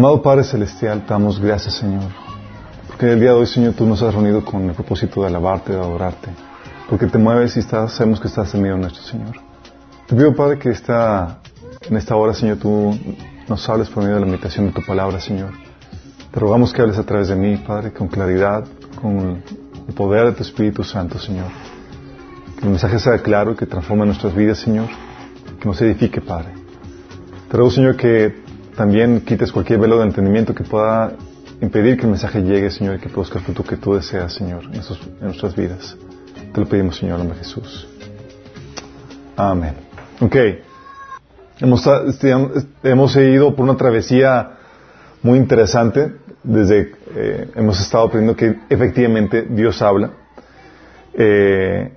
Amado Padre Celestial, te damos gracias, Señor. Porque el día de hoy, Señor, tú nos has reunido con el propósito de alabarte, de adorarte. Porque te mueves y estás, sabemos que estás en medio nuestro, Señor. Te pido, Padre, que esta, en esta hora, Señor, tú nos hables por medio de la meditación de tu palabra, Señor. Te rogamos que hables a través de mí, Padre, con claridad, con el poder de tu Espíritu Santo, Señor. Que el mensaje sea claro que transforme nuestras vidas, Señor. Que nos edifique, Padre. Te ruego, Señor, que también quites cualquier velo de entendimiento que pueda impedir que el mensaje llegue, Señor, y que produzca el fruto que tú deseas, Señor, en, nuestras vidas. Te lo pedimos, Señor, en nombre Jesús. Amén. Ok. Hemos, este, hemos ido por una travesía muy interesante. Desde eh, hemos estado aprendiendo que efectivamente Dios habla. Eh,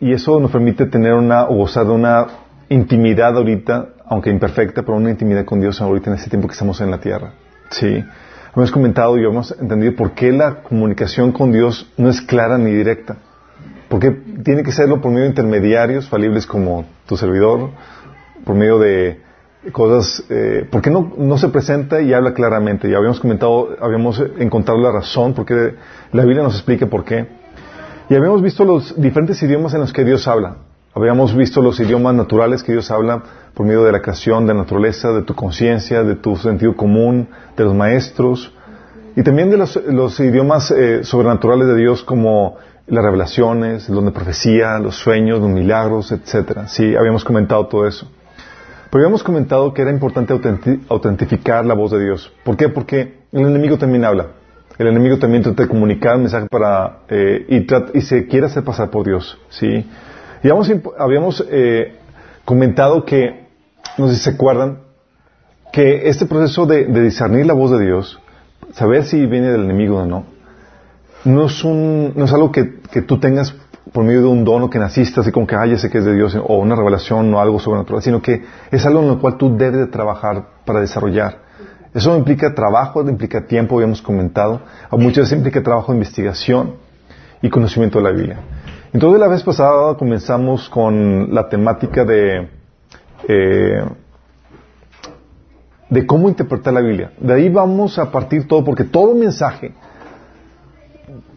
y eso nos permite tener una, o gozar de una intimidad ahorita aunque imperfecta, pero una intimidad con Dios ahorita en este tiempo que estamos en la tierra. Sí. Hemos comentado y hemos entendido por qué la comunicación con Dios no es clara ni directa. Porque tiene que serlo por medio de intermediarios falibles como tu servidor, por medio de cosas, eh, ¿por qué no, no se presenta y habla claramente? Ya habíamos comentado, habíamos encontrado la razón, porque la Biblia nos explica por qué. Y habíamos visto los diferentes idiomas en los que Dios habla. Habíamos visto los idiomas naturales que Dios habla por medio de la creación, de la naturaleza, de tu conciencia, de tu sentido común, de los maestros, y también de los, idiomas eh, sobrenaturales de Dios como las revelaciones, los de profecía, los sueños, los milagros, etcétera. Sí, habíamos comentado todo eso. Pero habíamos comentado que era importante autentificar la voz de Dios. ¿Por qué? Porque el enemigo también habla. El enemigo también trata de comunicar un mensaje para eh, y, y, se quiere hacer pasar por Dios. ¿sí? Y habíamos, eh, comentado que, no sé se acuerdan, que este proceso de, discernir la voz de Dios, saber si viene del enemigo o no, no es, un, no es algo que, tú tengas por medio de un dono que naciste así como que, ay, sé que es de Dios, o una revelación o algo sobrenatural, sino que es algo en lo cual tú debes de trabajar para desarrollar. Eso implica trabajo, implica tiempo, habíamos comentado. Muchas veces implica trabajo de investigación y conocimiento de la Biblia. Entonces la vez pasada comenzamos con la temática de, eh, de cómo interpretar la Biblia. De ahí vamos a partir todo, porque todo mensaje,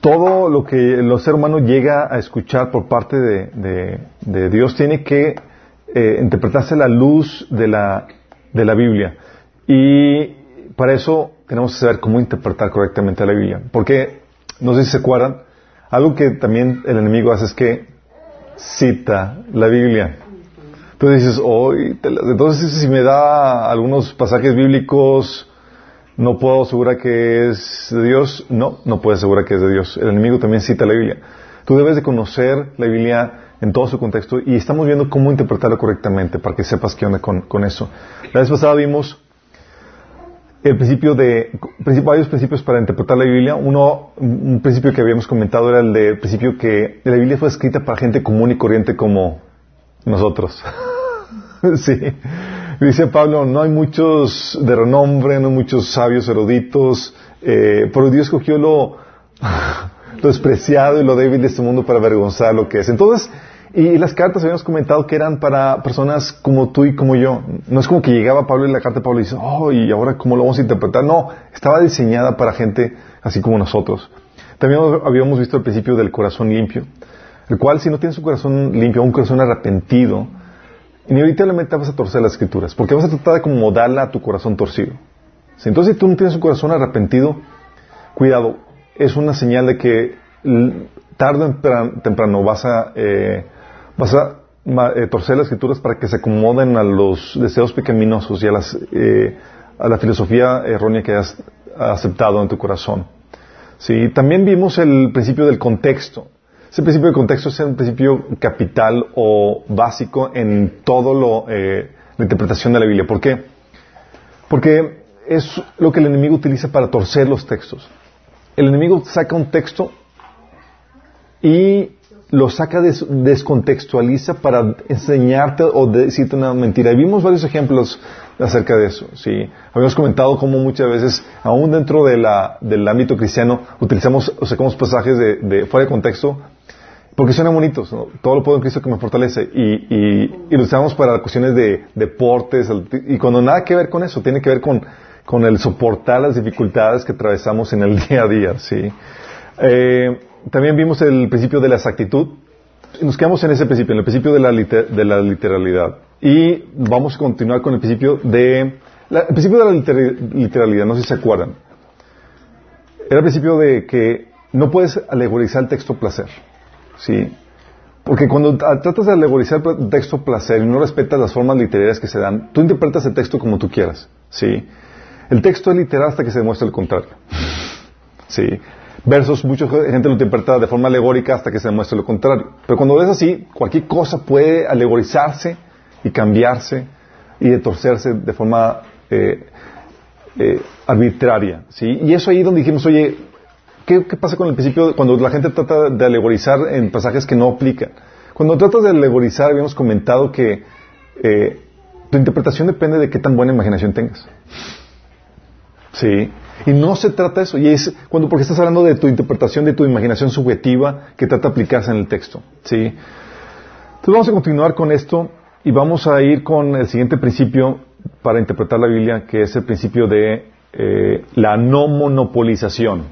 todo lo que el ser humano llega a escuchar por parte de, Dios tiene que eh, interpretarse la luz de la, de la Biblia. Y para eso tenemos que saber cómo interpretar correctamente la Biblia. Porque, no sé si se acuerdan, algo que también el enemigo hace es que cita la Biblia. Entonces dices, oh, entonces si me da algunos pasajes bíblicos, no puedo asegurar que es de Dios. No, no puedo asegurar que es de Dios. El enemigo también cita la Biblia. Tú debes de conocer la Biblia en todo su contexto y estamos viendo cómo interpretarla correctamente para que sepas qué onda con, con eso. La vez pasada vimos el principio de, varios principios para interpretar la Biblia. Uno, un principio que habíamos comentado era el del principio que la Biblia fue escrita para gente común y corriente como nosotros. sí. Dice Pablo, no hay muchos de renombre, no hay muchos sabios eruditos, eh, pero Dios cogió lo, lo despreciado y lo débil de este mundo para avergonzar lo que es. Entonces, y las cartas habíamos comentado que eran para personas como tú y como yo. No es como que llegaba Pablo y la carta de Pablo y dice, oh, y ahora cómo lo vamos a interpretar. No, estaba diseñada para gente así como nosotros. También habíamos visto el principio del corazón limpio, el cual si no tienes un corazón limpio, un corazón arrepentido, inevitablemente vas a torcer las escrituras, porque vas a tratar de acomodarla a tu corazón torcido. Entonces, si tú no tienes un corazón arrepentido, cuidado, es una señal de que tarde o temprano vas a eh, vas a eh, torcer las escrituras para que se acomoden a los deseos pecaminosos y eh, a la filosofía errónea que has aceptado en tu corazón. Sí, también vimos el principio del contexto. Ese principio del contexto es un principio capital o básico en todo lo, eh, la interpretación de la Biblia. ¿Por qué? Porque es lo que el enemigo utiliza para torcer los textos. El enemigo saca un texto y lo saca, descontextualiza para enseñarte o decirte una mentira. Y vimos varios ejemplos acerca de eso. ¿sí? Habíamos comentado cómo muchas veces, aún dentro de la, del ámbito cristiano, utilizamos o sacamos pasajes de, fuera de contexto Porque suena bonitos, todo lo puedo en Cristo que me fortalece. Y, y, y, lo usamos para cuestiones de deportes, y cuando nada que ver con eso, tiene que ver con, con el soportar las dificultades que atravesamos en el día a día. ¿sí? Eh, también vimos el principio de la exactitud. Nos quedamos en ese principio, en el principio de la, de la literalidad. Y vamos a continuar con el principio de... el principio de la literalidad, no sé si se acuerdan. Era el principio de que no puedes alegorizar el texto placer. ¿sí? Porque cuando tratas de alegorizar el texto placer y no respetas las formas literarias que se dan, tú interpretas el texto como tú quieras, ¿sí? El texto es literal hasta que se demuestre el contrario, ¿sí? Versos, mucha gente lo interpreta de forma alegórica hasta que se demuestre lo contrario. Pero cuando ves así, cualquier cosa puede alegorizarse y cambiarse y detorcerse de forma eh, eh, arbitraria, ¿sí? Y eso ahí donde dijimos, oye, ¿Qué, pasa con el principio cuando la gente trata de alegorizar en pasajes que no aplican? Cuando tratas de alegorizar, habíamos comentado que eh, tu interpretación depende de qué tan buena imaginación tengas. Sí. Y no se trata de eso. Y es cuando, porque estás hablando de tu interpretación, de tu imaginación subjetiva que trata de aplicarse en el texto. Sí. Entonces vamos a continuar con esto y vamos a ir con el siguiente principio para interpretar la Biblia, que es el principio de eh, la no monopolización.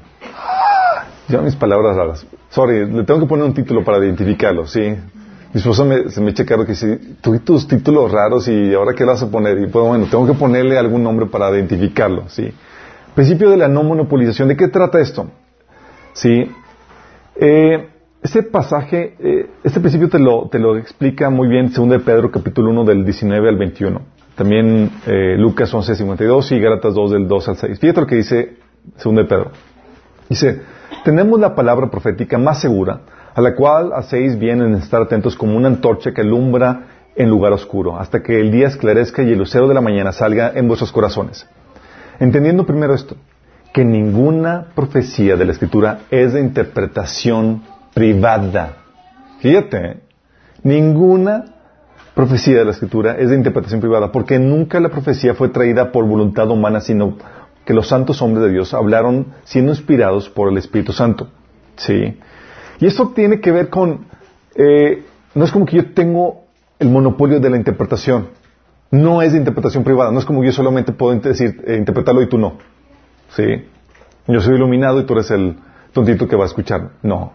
Ya mis palabras raras. Sorry, le tengo que poner un título para identificarlo, ¿sí? Mi esposa se me echa caro que dice, tú y tus títulos raros y ahora qué vas a poner. Y pues bueno, tengo que ponerle algún nombre para identificarlo, ¿sí? Principio de la no monopolización. ¿De qué trata esto? ¿Sí? Eh, este pasaje, eh, este principio te lo, te lo explica muy bien 2 de Pedro capítulo 1 del 19 al 21. También eh, Lucas 11, 52 y Gálatas 2 del 2 al 6. Fíjate lo que dice 2 de Pedro. Dice, tenemos la palabra profética más segura, a la cual hacéis bien en estar atentos como una antorcha que alumbra en lugar oscuro, hasta que el día esclarezca y el lucero de la mañana salga en vuestros corazones. Entendiendo primero esto, que ninguna profecía de la Escritura es de interpretación privada. Fíjate, ninguna profecía de la Escritura es de interpretación privada, porque nunca la profecía fue traída por voluntad humana, sino que los santos hombres de Dios hablaron siendo inspirados por el Espíritu Santo. ¿Sí? Y esto tiene que ver con, eh, no es como que yo tengo el monopolio de la interpretación. No es de interpretación privada. No es como yo solamente puedo decir, eh, interpretarlo y tú no. ¿Sí? Yo soy iluminado y tú eres el tontito que va a escuchar. No.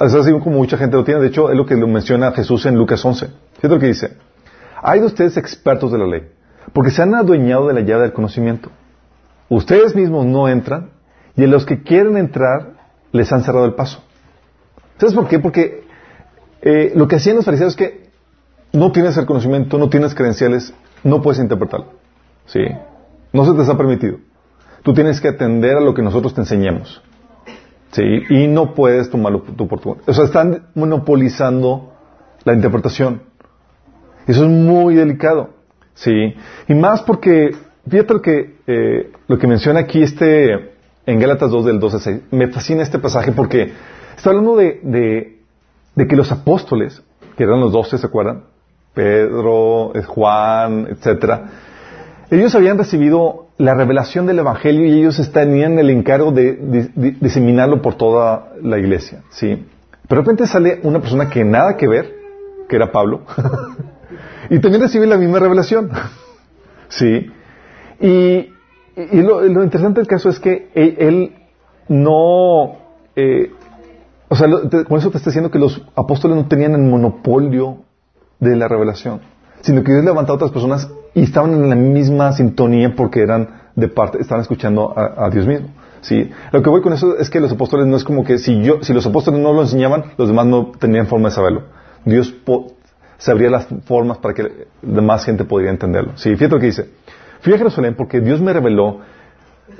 Es así como mucha gente lo tiene. De hecho, es lo que lo menciona Jesús en Lucas 11. Fíjate lo que dice. Hay de ustedes expertos de la ley, porque se han adueñado de la llave del conocimiento. Ustedes mismos no entran y en los que quieren entrar les han cerrado el paso. ¿Sabes por qué? Porque eh, lo que hacían los fariseos es que no tienes el conocimiento, no tienes credenciales, no puedes interpretarlo. ¿Sí? No se te ha permitido. Tú tienes que atender a lo que nosotros te enseñemos. ¿Sí? Y no puedes tomarlo tu por O sea, están monopolizando la interpretación. Eso es muy delicado. ¿Sí? Y más porque Fíjate lo que, eh, lo que menciona aquí este, en Gálatas 2 del 12 6. Me fascina este pasaje porque está hablando de, de, que los apóstoles, que eran los doce, ¿se acuerdan? Pedro, eh, Juan, etcétera. Ellos habían recibido la revelación del Evangelio y ellos tenían el encargo de, diseminarlo por toda la iglesia, ¿sí? Pero de repente sale una persona que nada que ver, que era Pablo, y también recibe la misma revelación, ¿sí? Y, lo, interesante del caso es que él, no, eh, o sea, con eso te está diciendo que los apóstoles no tenían el monopolio de la revelación, sino que Dios levantó a otras personas y estaban en la misma sintonía porque eran de parte, estaban escuchando a, Dios mismo. Sí, lo que voy con eso es que los apóstoles no es como que si yo, si los apóstoles no lo enseñaban, los demás no tenían forma de saberlo. Dios sabría las formas para que demás gente podría entenderlo. Sí, fíjate lo que dice. Fui a Jerusalén porque Dios me reveló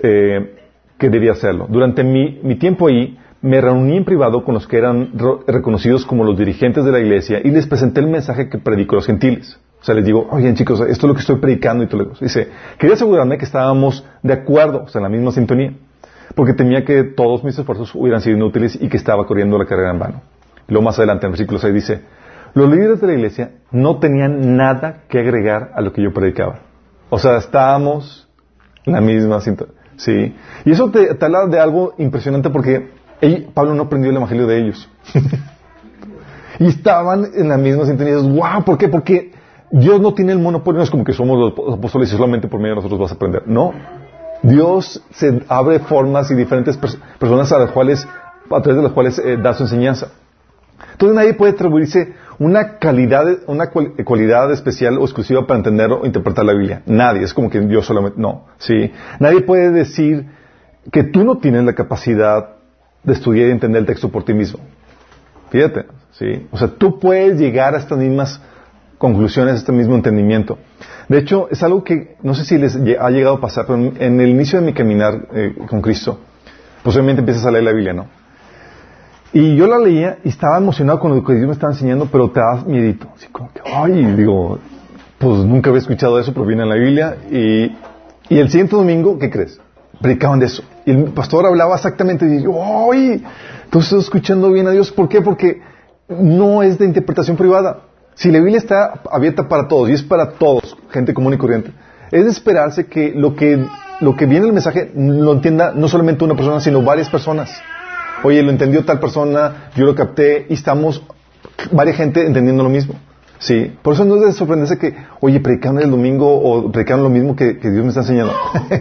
eh, que debía hacerlo. Durante mi, tiempo ahí, me reuní en privado con los que eran reconocidos como los dirigentes de la iglesia y les presenté el mensaje que predicó a los gentiles. O sea, les digo, oigan chicos, esto es lo que estoy predicando y todo Dice, quería asegurarme que estábamos de acuerdo, o sea, en la misma sintonía, porque temía que todos mis esfuerzos hubieran sido inútiles y que estaba corriendo la carrera en vano. Luego más adelante en versículo 6 dice, los líderes de la iglesia no tenían nada que agregar a lo que yo predicaba. O sea, estábamos en la misma cinta. ¿Sí? Y eso te, habla de algo impresionante porque Pablo no aprendió el evangelio de ellos. Y estaban en la misma sintonía. wow, ¿por qué? Porque Dios no tiene el monopolio, no es como que somos los apóstoles y solamente por medio de nosotros vas a aprender. No. Dios se abre formas y diferentes personas a las cuales, a través de las cuales eh, da su enseñanza. Entonces nadie puede atribuirse una calidad, una cualidad especial o exclusiva para entender o interpretar la Biblia. Nadie. Es como que Dios solamente, no. Sí. Nadie puede decir que tú no tienes la capacidad de estudiar y entender el texto por ti mismo. Fíjate. Sí. O sea, tú puedes llegar a estas mismas conclusiones, a este mismo entendimiento. De hecho, es algo que no sé si les ha llegado a pasar, pero en el inicio de mi caminar eh, con Cristo, posiblemente empiezas a leer la Biblia, ¿no? Y yo la leía y estaba emocionado con lo que Dios me estaba enseñando, pero te das miedito. Así como que, ay, digo, pues nunca había escuchado eso, pero viene en la Biblia. Y, y el siguiente domingo, ¿qué crees? Predicaban de eso. Y el pastor hablaba exactamente y yo, ay, tú estás escuchando bien a Dios. ¿Por qué? Porque no es de interpretación privada. Si la Biblia está abierta para todos y es para todos, gente común y corriente, es de esperarse que lo que, lo que viene en el mensaje lo entienda no solamente una persona, sino varias personas. Oye, lo entendió tal persona, yo lo capté y estamos varias gente entendiendo lo mismo. Sí, por eso no es de sorprenderse que, oye, predicaron el domingo o predicaron lo mismo que, Dios me está enseñando.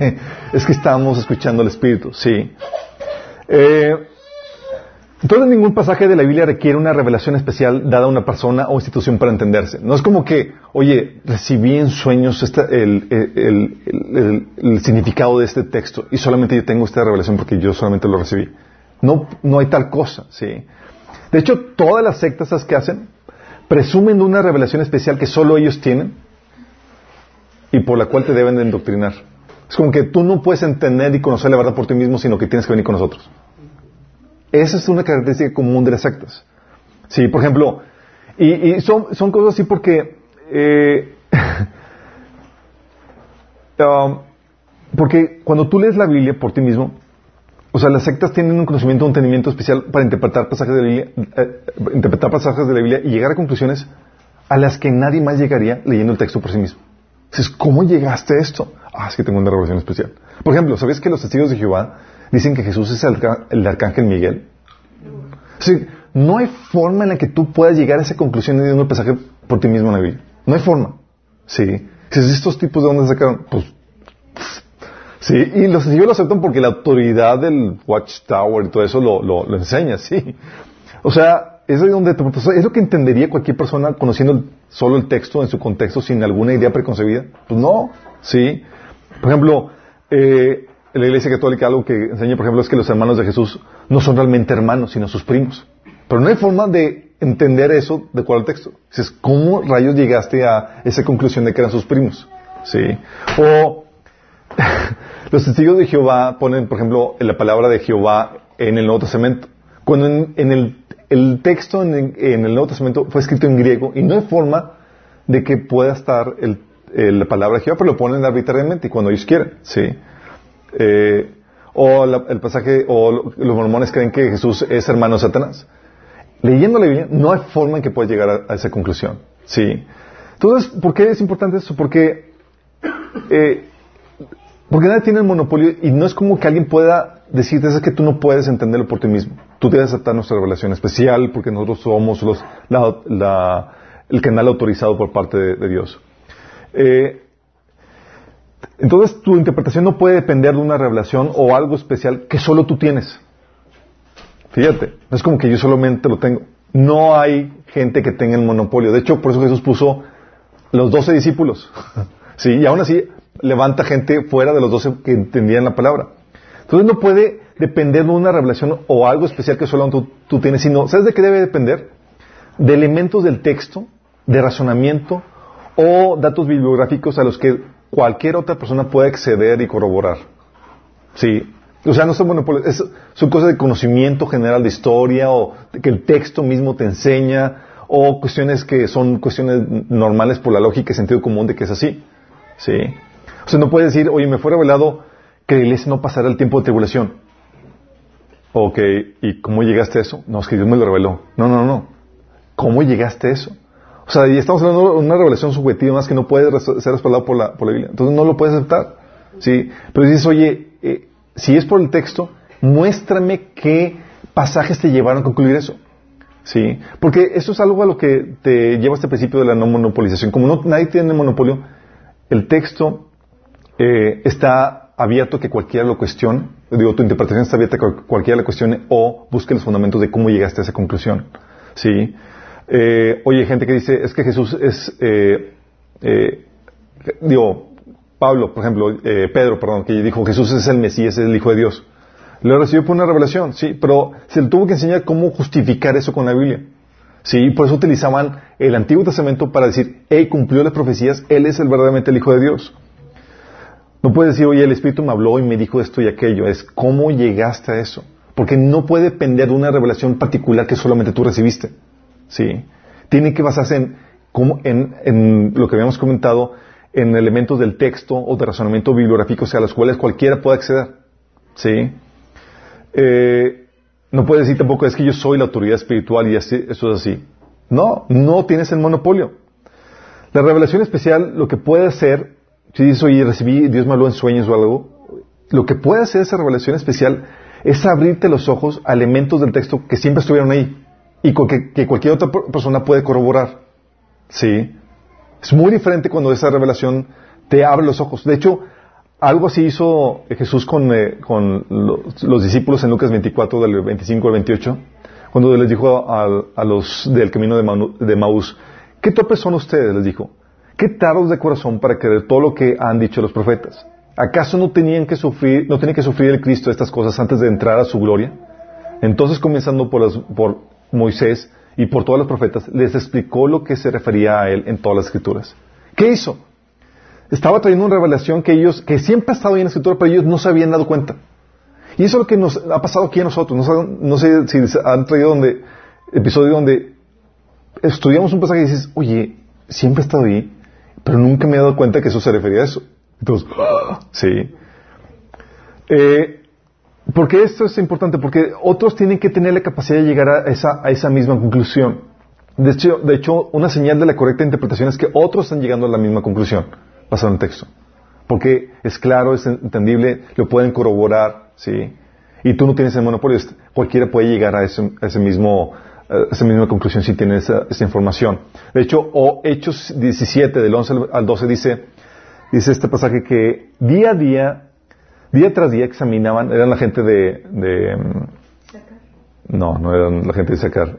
es que estamos escuchando al Espíritu, sí. Eh, entonces ningún pasaje de la Biblia requiere una revelación especial dada a una persona o institución para entenderse. No es como que, oye, recibí en sueños el, el, significado de este texto y solamente yo tengo esta revelación porque yo solamente lo recibí. No, no hay tal cosa, ¿sí? De hecho, todas las sectas que hacen presumen de una revelación especial que solo ellos tienen y por la cual te deben de endoctrinar. Es como que tú no puedes entender y conocer la verdad por ti mismo, sino que tienes que venir con nosotros. Esa es una característica común de las sectas. Sí, por ejemplo, y, son, son, cosas así porque, eh, um, porque cuando tú lees la Biblia por ti mismo, o sea, las sectas tienen un conocimiento, un entendimiento especial para interpretar pasajes de la Biblia, eh, interpretar pasajes de la Biblia y llegar a conclusiones a las que nadie más llegaría leyendo el texto por sí mismo. Dices, ¿cómo llegaste a esto? Ah, es que tengo una revelación especial. Por ejemplo, ¿sabes que los testigos de Jehová dicen que Jesús es el, arcángel Miguel? Sí, no hay forma en la que tú puedas llegar a esa conclusión leyendo el pasaje por ti mismo en la Biblia. No hay forma. Sí. Si estos tipos de dónde sacaron, pues Sí, y los testigos lo aceptan porque la autoridad del Watchtower y todo eso lo, lo, enseña, sí. O sea, es donde es lo que entendería cualquier persona conociendo solo el texto en su contexto sin alguna idea preconcebida. Pues no, sí. Por ejemplo, eh, la Iglesia Católica algo que enseña, por ejemplo, es que los hermanos de Jesús no son realmente hermanos, sino sus primos. Pero no hay forma de entender eso de cuál el texto. Dices, ¿cómo rayos llegaste a esa conclusión de que eran sus primos? Sí. O Los testigos de Jehová ponen, por ejemplo, la palabra de Jehová en el Nuevo Testamento. Cuando en, el, texto en, el Nuevo Testamento fue escrito en griego y no hay forma de que pueda estar la palabra de Jehová, pero lo ponen arbitrariamente y cuando ellos quieren. ¿sí? Eh, o el pasaje, o los mormones creen que Jesús es hermano de Satanás. Leyendo la Biblia, no hay forma en que pueda llegar a, esa conclusión. ¿sí? Entonces, ¿por qué es importante eso? Porque eh, porque nadie tiene el monopolio y no es como que alguien pueda decirte es que tú no puedes entenderlo por ti mismo. Tú debes aceptar nuestra revelación especial porque nosotros somos los, el canal autorizado por parte de, Dios. Eh, entonces tu interpretación no puede depender de una revelación o algo especial que solo tú tienes. Fíjate, no es como que yo solamente lo tengo. No hay gente que tenga el monopolio. De hecho, por eso Jesús puso los doce discípulos. sí, y aún así levanta gente fuera de los doce que entendían la palabra. Entonces no puede depender de una revelación o algo especial que solo tú, tienes, sino, ¿sabes de qué debe depender? De elementos del texto, de razonamiento o datos bibliográficos a los que cualquier otra persona puede acceder y corroborar. Sí. O sea, no son monopolios, es, son cosas de conocimiento general de historia o que el texto mismo te enseña o cuestiones que son cuestiones normales por la lógica y sentido común de que es así. Sí. O sea, no puede decir, oye, me fue revelado que la iglesia no pasará el tiempo de tribulación. Ok, ¿y cómo llegaste a eso? No, es que Dios me lo reveló. No, no, no. ¿Cómo llegaste a eso? O sea, y estamos hablando de una revelación subjetiva más que no puede ser respaldado por la, por la Biblia. Entonces no lo puedes aceptar. ¿sí? Pero dices, oye, eh, si es por el texto, muéstrame qué pasajes te llevaron a concluir eso. ¿Sí? Porque eso es algo a lo que te lleva este principio de la no monopolización. Como no, nadie tiene monopolio, el texto eh, está abierto que cualquiera lo cuestione. Digo, tu interpretación está abierta que cualquiera lo cuestione o busque los fundamentos de cómo llegaste a esa conclusión. ¿Sí? Eh, oye, gente que dice, es que Jesús es, eh, eh, digo, Pablo, por ejemplo, eh, Pedro, perdón, que dijo Jesús es el Mesías, es el Hijo de Dios. Lo recibió por una revelación, sí, pero se le tuvo que enseñar cómo justificar eso con la Biblia. Sí, por eso utilizaban el Antiguo Testamento para decir, Él cumplió las profecías, Él es el verdaderamente el Hijo de Dios. No puedes decir, oye, el Espíritu me habló y me dijo esto y aquello. Es cómo llegaste a eso. Porque no puede depender de una revelación particular que solamente tú recibiste. ¿Sí? Tiene que basarse en, lo que habíamos comentado, en elementos del texto o de razonamiento bibliográfico, o sea, a los cuales cualquiera puede acceder. ¿Sí? Eh, no puede decir tampoco, es que yo soy la autoridad espiritual y así, eso es así. No, no tienes el monopolio. La revelación especial, lo que puede hacer, si dices, oye, recibí, Dios me habló en sueños o algo, lo que puede hacer esa revelación especial es abrirte los ojos a elementos del texto que siempre estuvieron ahí y que, cualquier otra persona puede corroborar. ¿Sí? Es muy diferente cuando esa revelación te abre los ojos. De hecho, algo así hizo Jesús con, eh, con los, discípulos en Lucas 24, del 25 al 28, cuando les dijo a, los del camino de, de Maús, ¿qué topes son ustedes? Les dijo, ¿qué tardos de corazón para creer todo lo que han dicho los profetas? ¿Acaso no tenían que sufrir, no tenía que sufrir el Cristo estas cosas antes de entrar a su gloria? Entonces, comenzando por, por Moisés y por todos los profetas, les explicó lo que se refería a él en todas las escrituras. ¿Qué hizo? estaba trayendo una revelación que ellos, que siempre ha estado ahí en la escritura, pero ellos no se habían dado cuenta. Y eso es lo que nos ha pasado aquí a nosotros. No, sé si han traído donde, episodio donde estudiamos un pasaje y dices, oye, siempre ha estado ahí, pero nunca me he dado cuenta que eso se refería a eso. Entonces, sí. Eh, porque esto es importante, porque otros tienen que tener la capacidad de llegar a esa, a esa misma conclusión. De hecho, de hecho, una señal de la correcta interpretación es que otros están llegando a la misma conclusión basado en el texto. Porque es claro, es entendible, lo pueden corroborar, ¿sí? Y tú no tienes el monopolio, cualquiera puede llegar a ese, ese mismo, esa misma conclusión si tiene esa, información. De hecho, o Hechos 17, del 11 al 12, dice, dice este pasaje que día a día, día tras día examinaban, eran la gente de, de no, no eran la gente de Sacar,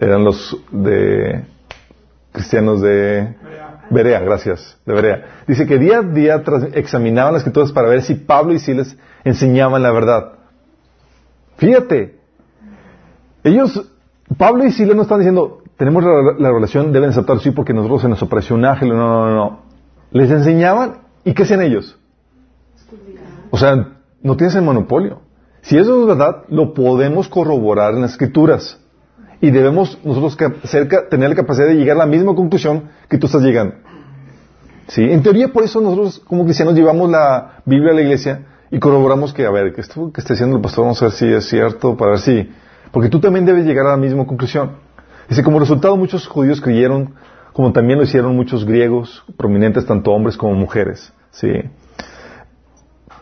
eran los de cristianos de Berea, gracias, de Berea. Dice que día a día examinaban las escrituras para ver si Pablo y Silas enseñaban la verdad. Fíjate, ellos, Pablo y Silas no están diciendo, tenemos la, relación, deben aceptar sí porque nosotros se nos apareció un no, no, no. Les enseñaban y ¿qué hacían ellos? O sea, no tienes el monopolio. Si eso es verdad, lo podemos corroborar en las escrituras. Y debemos nosotros tener la capacidad de llegar a la misma conclusión que tú estás llegando. ¿Sí? En teoría, por eso nosotros como cristianos llevamos la Biblia a la iglesia y corroboramos que, a ver, que esto que está diciendo el pastor, vamos a ver si es cierto, para ver si... Porque tú también debes llegar a la misma conclusión. Dice, como resultado muchos judíos creyeron, como también lo hicieron muchos griegos, prominentes tanto hombres como mujeres. ¿Sí?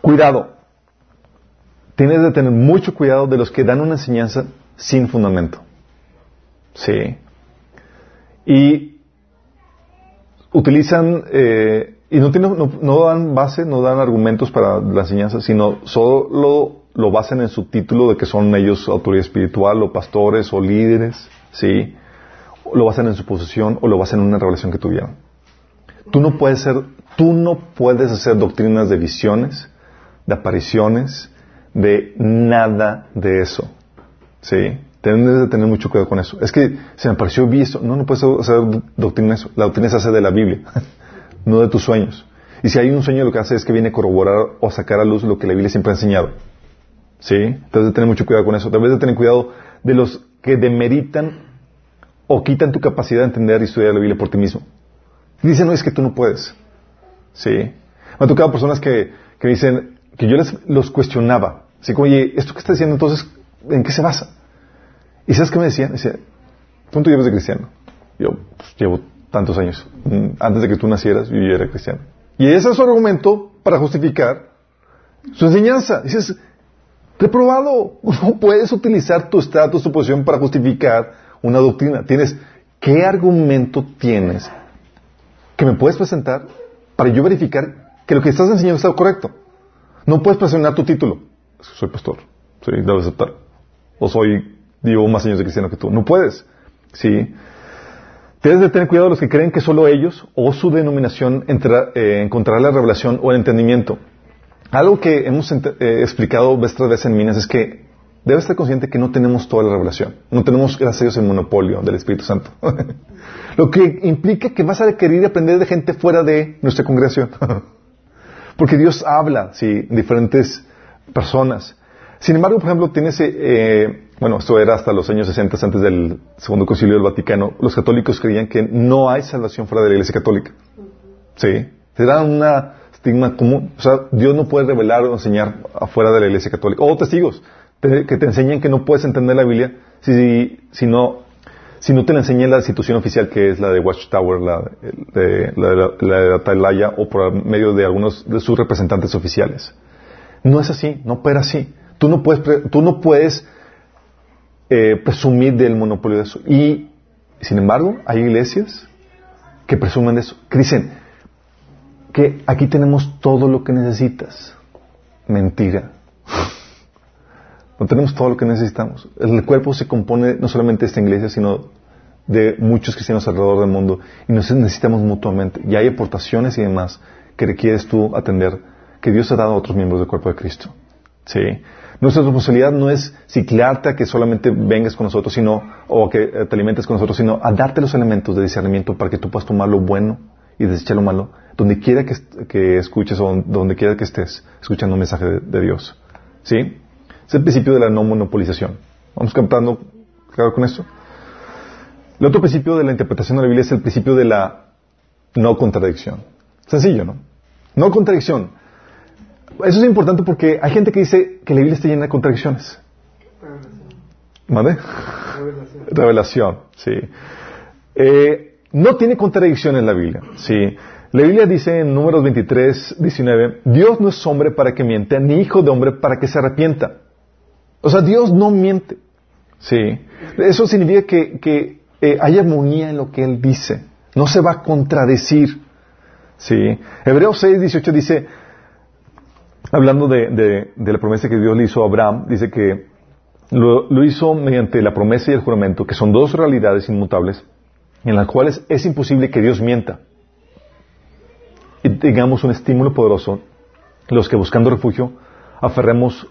Cuidado. Tienes de tener mucho cuidado de los que dan una enseñanza sin fundamento. Sí. Y utilizan, eh, y no, no, dan base, no dan argumentos para la enseñanza, sino solo lo basan en su título de que son ellos autoridad espiritual o pastores o líderes, ¿sí? lo basan en su posición o lo basan en una revelación que tuvieron. Tú no puedes ser, tú no puedes hacer doctrinas de visiones, de apariciones, de nada de eso. ¿Sí? Tienes de tener mucho cuidado con eso. Es que se me pareció visto. No, no puedes hacer doctrina eso. La doctrina se hace de la Biblia, no de tus sueños. Y si hay un sueño, lo que hace es que viene a corroborar o sacar a luz lo que la Biblia siempre ha enseñado. ¿Sí? Entonces de tener mucho cuidado con eso. Debes de tener cuidado de los que demeritan o quitan tu capacidad de entender y estudiar la Biblia por ti mismo. Dicen, no, es que tú no puedes. ¿Sí? Me ha tocado personas que, que dicen, que yo les los cuestionaba. Así como, oye, ¿esto que está diciendo entonces, en qué se basa? ¿Y sabes qué me decían? Decía, ¿cuánto llevas de cristiano? Yo pues, llevo tantos años. Mm, antes de que tú nacieras, yo era cristiano. Y ese es su argumento para justificar su enseñanza. Dices, reprobado, no puedes utilizar tu estatus, tu posición para justificar una doctrina. Tienes, ¿qué argumento tienes que me puedes presentar para yo verificar que lo que estás enseñando está correcto? No puedes presionar tu título. Soy pastor. Sí, debo aceptar. O soy, digo, más años de cristiano que tú. No puedes. Sí. Tienes de tener cuidado de los que creen que solo ellos o su denominación eh, encontrará la revelación o el entendimiento. Algo que hemos eh, explicado vez tras vez en Minas es que debes estar consciente que no tenemos toda la revelación. No tenemos, gracias a Dios, el monopolio del Espíritu Santo. Lo que implica que vas a requerir aprender de gente fuera de nuestra congregación. Porque Dios habla, sí, diferentes personas. Sin embargo, por ejemplo, tienes, eh, bueno, esto era hasta los años 60, antes del Segundo Concilio del Vaticano, los católicos creían que no hay salvación fuera de la Iglesia Católica. Sí. Era una estigma común. O sea, Dios no puede revelar o enseñar afuera de la Iglesia Católica. O testigos que te enseñan que no puedes entender la Biblia si, si, no, si no te la enseña la institución oficial que es la de Watchtower, la de, la, de Atalaya o por medio de algunos de sus representantes oficiales. No es así, no opera así. Tú no puedes, tú no puedes eh, presumir del monopolio de eso. Y, sin embargo, hay iglesias que presumen de eso, que dicen que aquí tenemos todo lo que necesitas. Mentira. No tenemos todo lo que necesitamos. El cuerpo se compone no solamente de esta iglesia, sino de muchos cristianos alrededor del mundo y nos necesitamos mutuamente. Y hay aportaciones y demás que requieres tú atender, que Dios ha dado a otros miembros del cuerpo de Cristo. ¿Sí? Nuestra responsabilidad no es ciclarte a que solamente vengas con nosotros, sino, o que te alimentes con nosotros, sino a darte los elementos de discernimiento para que tú puedas tomar lo bueno y desechar lo malo, donde quiera que, escuches o donde quiera que estés escuchando un mensaje de, Dios. ¿Sí? Es el principio de la no monopolización. ¿Vamos captando claro con esto? El otro principio de la interpretación de la Biblia es el principio de la no contradicción. Sencillo, ¿no? No contradicción. Eso es importante porque hay gente que dice que la Biblia está llena de contradicciones. ¿Vale? Revelación. Revelación, sí. Eh, no tiene contradicción en la Biblia, sí. La Biblia dice en Números 23, 19, Dios no es hombre para que miente, ni hijo de hombre para que se arrepienta. O sea, Dios no miente. Sí. Eso significa que, eh, hay armonía en lo que Él dice. No se va a contradecir. Sí. Hebreos 6, 18 dice, hablando de, la promesa que Dios le hizo a Abraham, dice que lo, hizo mediante la promesa y el juramento, que son dos realidades inmutables, en las cuales es imposible que Dios mienta. Y tengamos un estímulo poderoso, los que buscando refugio, aferremos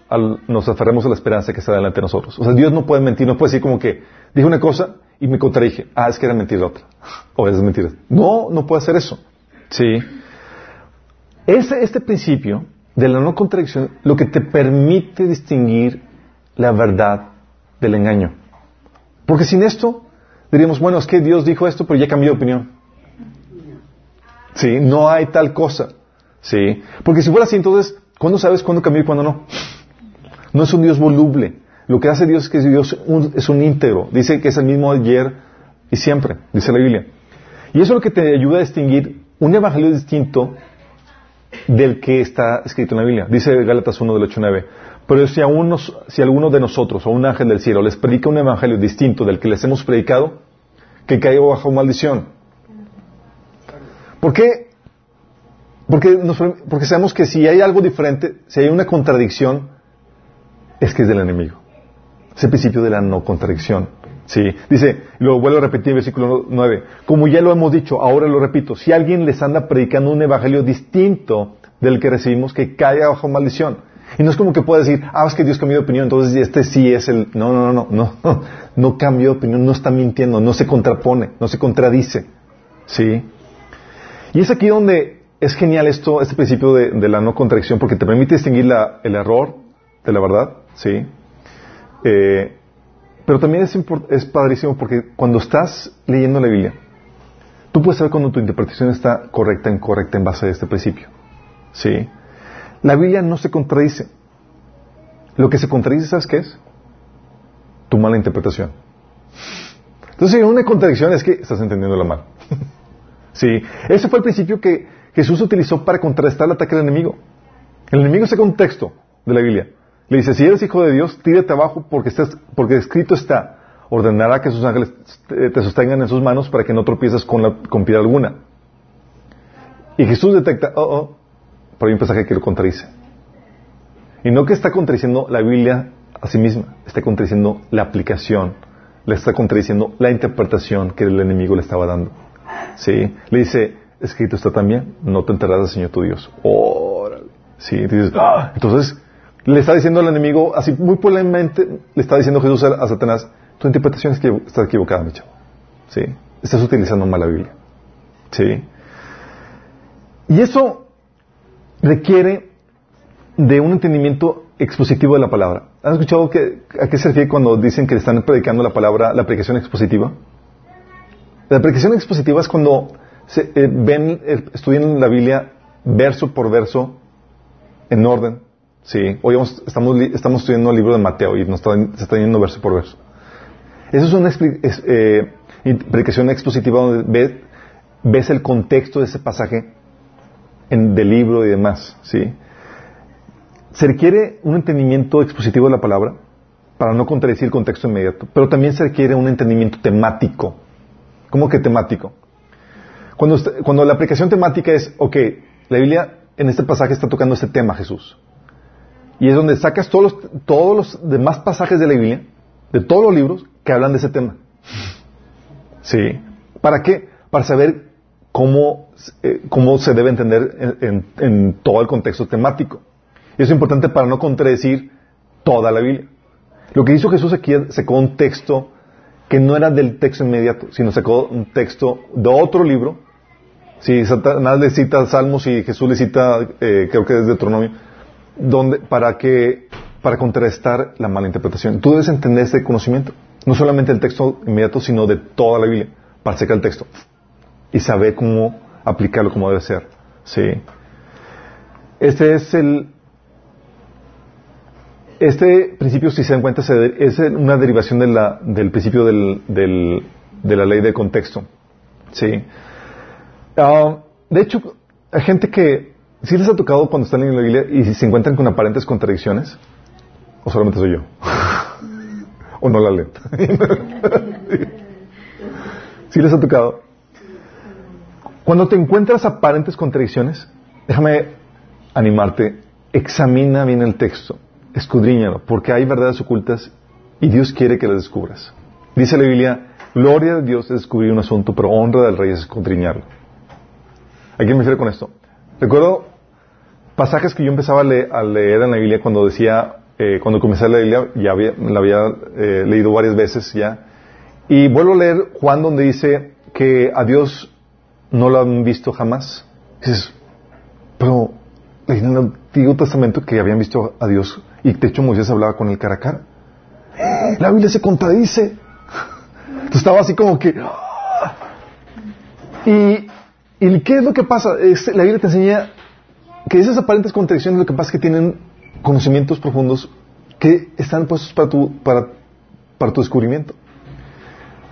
nos aferremos a la esperanza que está delante de nosotros. O sea, Dios no puede mentir, no puede decir como que dije una cosa y me contradije. Ah, es que era mentira otra. O es mentira. No, no puede hacer eso. Sí. Ese, este principio de la no contradicción lo que te permite distinguir la verdad del engaño. Porque sin esto diríamos, bueno, es que Dios dijo esto, pero ya cambió de opinión. Sí, no hay tal cosa. Sí, porque si fuera así, entonces, ¿cuándo sabes cuándo cambió y cuándo no? No es un Dios voluble. Lo que hace Dios es que Dios es un íntegro. Dice que es el mismo ayer y siempre, dice la Biblia. Y eso es lo que te ayuda a distinguir un evangelio distinto del que está escrito en la Biblia. Dice Gálatas 1 del 8 9. Pero si, a unos, si alguno de nosotros o un ángel del cielo les predica un evangelio distinto del que les hemos predicado, que caiga bajo maldición. ¿Por qué? Porque, porque sabemos que si hay algo diferente, si hay una contradicción, es que es del enemigo. Es el principio de la no contradicción. Sí, dice, lo vuelvo a repetir en versículo 9, como ya lo hemos dicho, ahora lo repito, si alguien les anda predicando un evangelio distinto del que recibimos, que caiga bajo maldición. Y no es como que pueda decir, ah, es que Dios cambió de opinión, entonces este sí es el... No, no, no, no, no, no cambió de opinión, no está mintiendo, no se contrapone, no se contradice. ¿Sí? Y es aquí donde es genial esto, este principio de, la no contradicción, porque te permite distinguir el error de la verdad, ¿sí? Eh, pero también es, es padrísimo porque cuando estás leyendo la Biblia, tú puedes saber cuando tu interpretación está correcta o incorrecta en base a este principio. ¿Sí? La Biblia no se contradice. Lo que se contradice, ¿sabes qué es? Tu mala interpretación. Entonces, una contradicción es que estás entendiendo la mal. sí, ese fue el principio que Jesús utilizó para contrarrestar el ataque del enemigo. El enemigo saca un texto de la Biblia le dice, si eres hijo de Dios, tírate abajo porque, estás, porque escrito está, ordenará que sus ángeles te sostengan en sus manos para que no tropieces con, la, con piedra alguna. Y Jesús detecta, oh, oh, pero hay un pasaje que lo contradice. Y no que está contradiciendo la Biblia a sí misma, está contradiciendo la aplicación, le está contradiciendo la interpretación que el enemigo le estaba dando. ¿Sí? Le dice, escrito está también, no te enterrarás del Señor tu Dios. Órale. Sí, ¡Ah! entonces le está diciendo al enemigo, así muy polamente, le está diciendo Jesús a, Satanás, tu interpretación está equivocada, mi chavo. ¿Sí? Estás utilizando mal la Biblia. ¿Sí? Y eso requiere de un entendimiento expositivo de la palabra. ¿Han escuchado que, a qué se refiere cuando dicen que están predicando la palabra, la predicación expositiva? La predicación expositiva es cuando se, eh, ven, eh, estudian la Biblia verso por verso, en orden. Sí, hoy estamos, estamos estudiando el libro de Mateo y nos está, se yendo verso por verso. Eso es una eh, predicación expositiva donde ves, ves, el contexto de ese pasaje en, del libro y demás. ¿sí? Se requiere un entendimiento expositivo de la palabra para no contradecir el contexto inmediato, pero también se requiere un entendimiento temático. ¿Cómo que temático? Cuando, cuando la aplicación temática es, ok, la Biblia en este pasaje está tocando este tema, Jesús. Y es donde sacas todos los, todos los demás pasajes de la Biblia, de todos los libros, que hablan de ese tema. ¿Sí? ¿Para qué? Para saber cómo, eh, cómo se debe entender en, todo el contexto temático. Y es importante para no contradecir toda la Biblia. Lo que hizo Jesús aquí sacó un texto que no era del texto inmediato, sino sacó un texto de otro libro. Si Satanás le cita Salmos y Jesús le cita, eh, creo que es Deuteronomio, donde, para que, para contrarrestar la mala interpretación. Tú debes entender este conocimiento, no solamente el texto inmediato, sino de toda la Biblia, para sacar el texto y saber cómo aplicarlo como debe ser. Sí. Este es el, este principio, si se dan cuenta, es una derivación del principio de la ley de contexto. Sí. Ah, de hecho, hay gente que si les ha tocado cuando están en la Biblia y se encuentran con aparentes contradicciones, o solamente soy yo, o no la leen. si les ha tocado. Cuando te encuentras aparentes contradicciones, déjame animarte, examina bien el texto, escudriñalo, porque hay verdades ocultas y Dios quiere que las descubras. Dice la Biblia, gloria de Dios es descubrir un asunto, pero honra del rey es escudriñarlo. ¿A qué me refiero con esto? Recuerdo pasajes que yo empezaba a, leer en la Biblia cuando decía, eh, cuando comencé a la Biblia, ya la había eh, leído varias veces ya, y vuelvo a leer Juan donde dice que a Dios no lo han visto jamás. dices, pero en el Antiguo Testamento que habían visto a Dios y de hecho Moisés hablaba con él cara a cara. La Biblia se contradice. Entonces estaba así como que... ¡ah! ¿Y, ¿Y qué es lo que pasa? la Biblia te enseña que esas aparentes contradicciones lo que pasa es que tienen conocimientos profundos que están puestos para tu, para, para tu descubrimiento.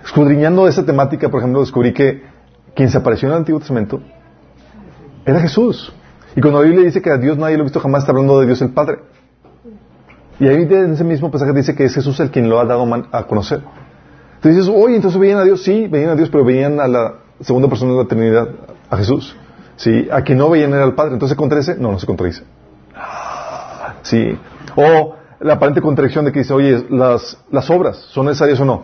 Escudriñando esa temática, por ejemplo, descubrí que quien se apareció en el Antiguo Testamento era Jesús. Y cuando la Biblia dice que a Dios nadie lo ha visto jamás, está hablando de Dios el Padre. Y ahí en ese mismo pasaje dice que es Jesús el quien lo ha dado a conocer. Entonces dices, oye, entonces veían a Dios, sí, veían a Dios, pero veían a la segunda persona de la Trinidad, a Jesús. Sí, a quien no veían era al Padre. Entonces se contradice, no, no se contradice. Sí. O la aparente contradicción de que dice, oye, las, las obras, ¿son necesarias o no?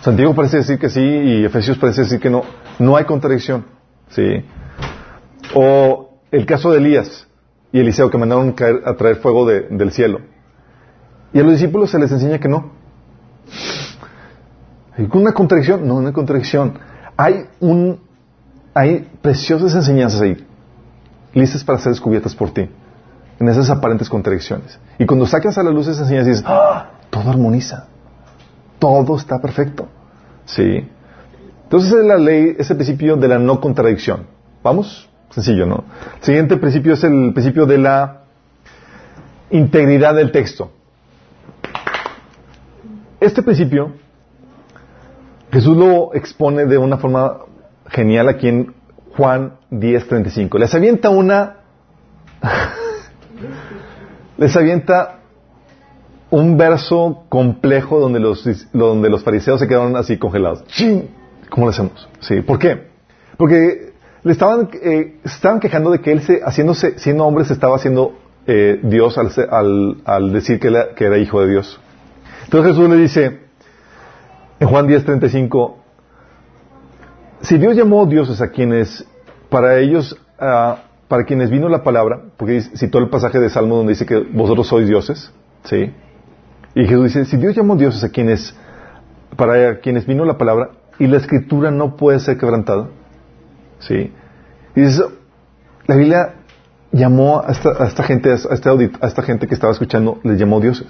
Santiago parece decir que sí y Efesios parece decir que no. No hay contradicción. ¿sí? O el caso de Elías y Eliseo que mandaron caer, a traer fuego del cielo. Y a los discípulos se les enseña que no. ¿Hay una contradicción? No, una contradicción. Hay, un, hay preciosas enseñanzas ahí, listas para ser descubiertas por ti, en esas aparentes contradicciones. Y cuando sacas a la luz esas enseñanzas dices, ¡Ah! todo armoniza todo está perfecto. ¿Sí? Entonces es la ley, ese principio de la no contradicción. ¿Vamos? Sencillo, ¿no? El siguiente principio es el principio de la integridad del texto. Este principio Jesús lo expone de una forma genial aquí en Juan 10:35. Les avienta una les avienta un verso complejo donde los, donde los fariseos se quedaron así congelados. ¡Chin! ¿Cómo lo hacemos? Sí. ¿Por qué? Porque le estaban, eh, estaban quejando de que él, se, haciéndose, siendo hombre, se estaba haciendo eh, Dios al, al, al decir que, que, era hijo de Dios. Entonces Jesús le dice, en Juan 10:35, si Dios llamó dioses a quienes, para ellos, para quienes vino la palabra, porque citó el pasaje de Salmo donde dice que vosotros sois dioses, ¿sí? Y Jesús dice, si Dios llamó dioses a quienes, para quienes vino la palabra, y la escritura no puede ser quebrantada, ¿sí? Y dice, la Biblia llamó a esta, gente, a, este a esta gente que estaba escuchando, les llamó dioses.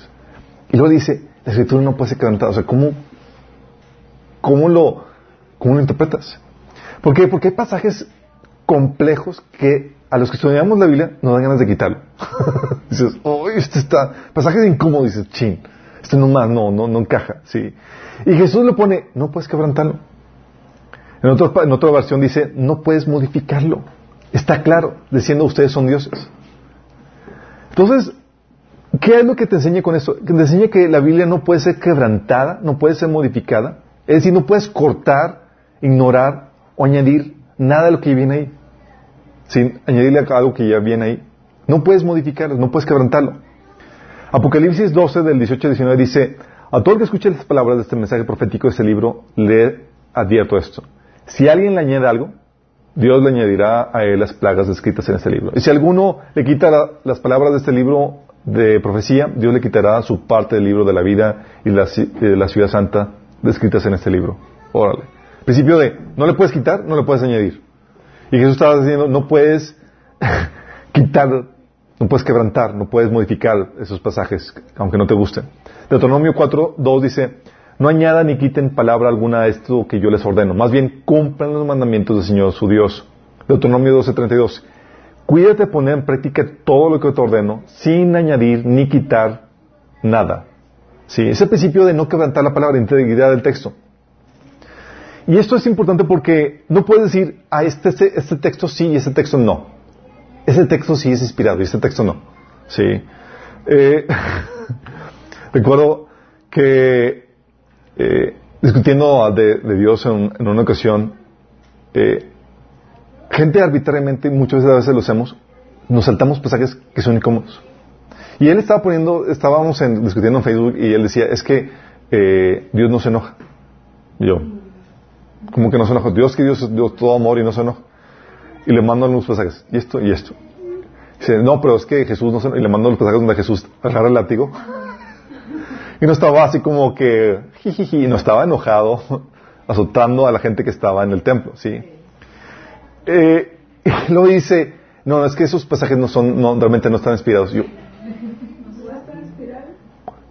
Y luego dice, la escritura no puede ser quebrantada. O sea, ¿cómo, cómo, lo, cómo lo interpretas? ¿Por qué? Porque hay pasajes complejos que a los que estudiamos la Biblia nos dan ganas de quitarlo. dices, oh, este está, pasajes incómodos, dices, chin, este no más, no, no, no encaja, sí. Y Jesús le pone, no puedes quebrantarlo. En, otro, en otra versión dice, no puedes modificarlo. Está claro, diciendo ustedes son dioses. Entonces, ¿qué es lo que te enseña con esto? Te enseña que la Biblia no puede ser quebrantada, no puede ser modificada. Es decir, no puedes cortar, ignorar o añadir nada de lo que viene ahí. Sin añadirle algo que ya viene ahí. No puedes modificarlo, no puedes quebrantarlo. Apocalipsis 12 del 18 al 19 dice, a todo el que escuche las palabras de este mensaje profético de este libro, le advierto esto. Si alguien le añade algo, Dios le añadirá a él las plagas descritas en este libro. Y si alguno le quita las palabras de este libro de profecía, Dios le quitará su parte del libro de la vida y de la ciudad santa descritas en este libro. Órale. Principio de, no le puedes quitar, no le puedes añadir. Y Jesús estaba diciendo, no puedes quitar, no puedes quebrantar, no puedes modificar esos pasajes, aunque no te gusten. Deuteronomio 4, 2 dice, no añadan ni quiten palabra alguna a esto que yo les ordeno. Más bien, cumplan los mandamientos del Señor su Dios. Deuteronomio 12:32. Cuídate de poner en práctica todo lo que te ordeno, sin añadir ni quitar nada. Sí, ese principio de no quebrantar la palabra, integridad del texto. Y esto es importante porque no puedes decir, a ah, este, este, este, texto sí y este texto no. Ese texto sí es inspirado y este texto no. Sí. Eh, recuerdo que eh, discutiendo de, Dios en, una ocasión, eh, gente arbitrariamente, muchas veces lo hacemos, nos saltamos pasajes que son incómodos. Y él estaba poniendo, estábamos discutiendo en Facebook y él decía, es que Dios no se enoja. yo, como que no se enoja? Dios que Dios es todo amor y no se enoja. Y le mando algunos pasajes, y esto y esto. dice, no, pero es que Jesús no se. Y le mando los pasajes donde Jesús agarra el látigo y no estaba así como que, jijiji, no estaba enojado, azotando a la gente que estaba en el templo, ¿sí? Eh, y luego dice, no, es que esos pasajes no son, no, realmente no están inspirados. Yo,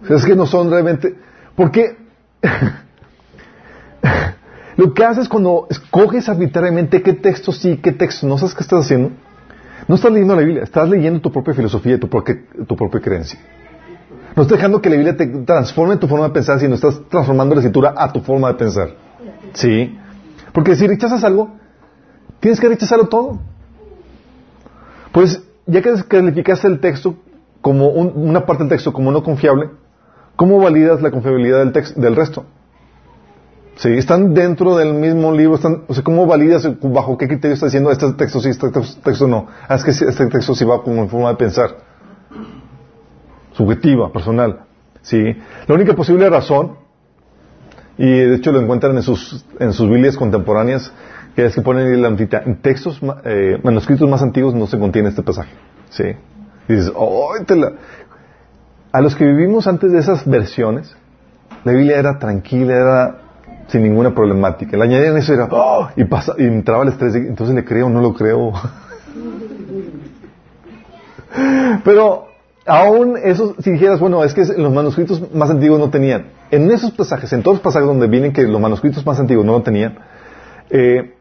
es que no son realmente, porque lo que haces cuando escoges arbitrariamente qué texto sí, qué texto no, ¿sabes qué estás haciendo? No estás leyendo la Biblia, estás leyendo tu propia filosofía, tu tu propia creencia. No estás dejando que la Biblia te transforme tu forma de pensar, sino estás transformando la escritura a tu forma de pensar. ¿Sí? Porque si rechazas algo, tienes que rechazarlo todo. Pues, ya que calificaste el texto como una parte del texto como no confiable, ¿cómo validas la confiabilidad del, texto, del resto? Sí, están dentro del mismo libro, están, o sea, ¿cómo validas bajo qué criterio está diciendo este texto sí, este texto no? Ah, es que este texto sí va como en forma de pensar subjetiva, personal. ¿sí? La única posible razón, y de hecho lo encuentran en sus, en sus Biblias contemporáneas, que es que ponen la en textos, eh, manuscritos más antiguos no se contiene este pasaje. ¿sí? Dices, oh, a los que vivimos antes de esas versiones, la Biblia era tranquila, era sin ninguna problemática. Le añadían eso era, oh, y, pasa, y entraba el estrés, entonces le creo no lo creo. Pero aún eso, si dijeras, bueno, es que los manuscritos más antiguos no tenían, en esos pasajes, en todos los pasajes donde vienen que los manuscritos más antiguos no lo tenían, eh,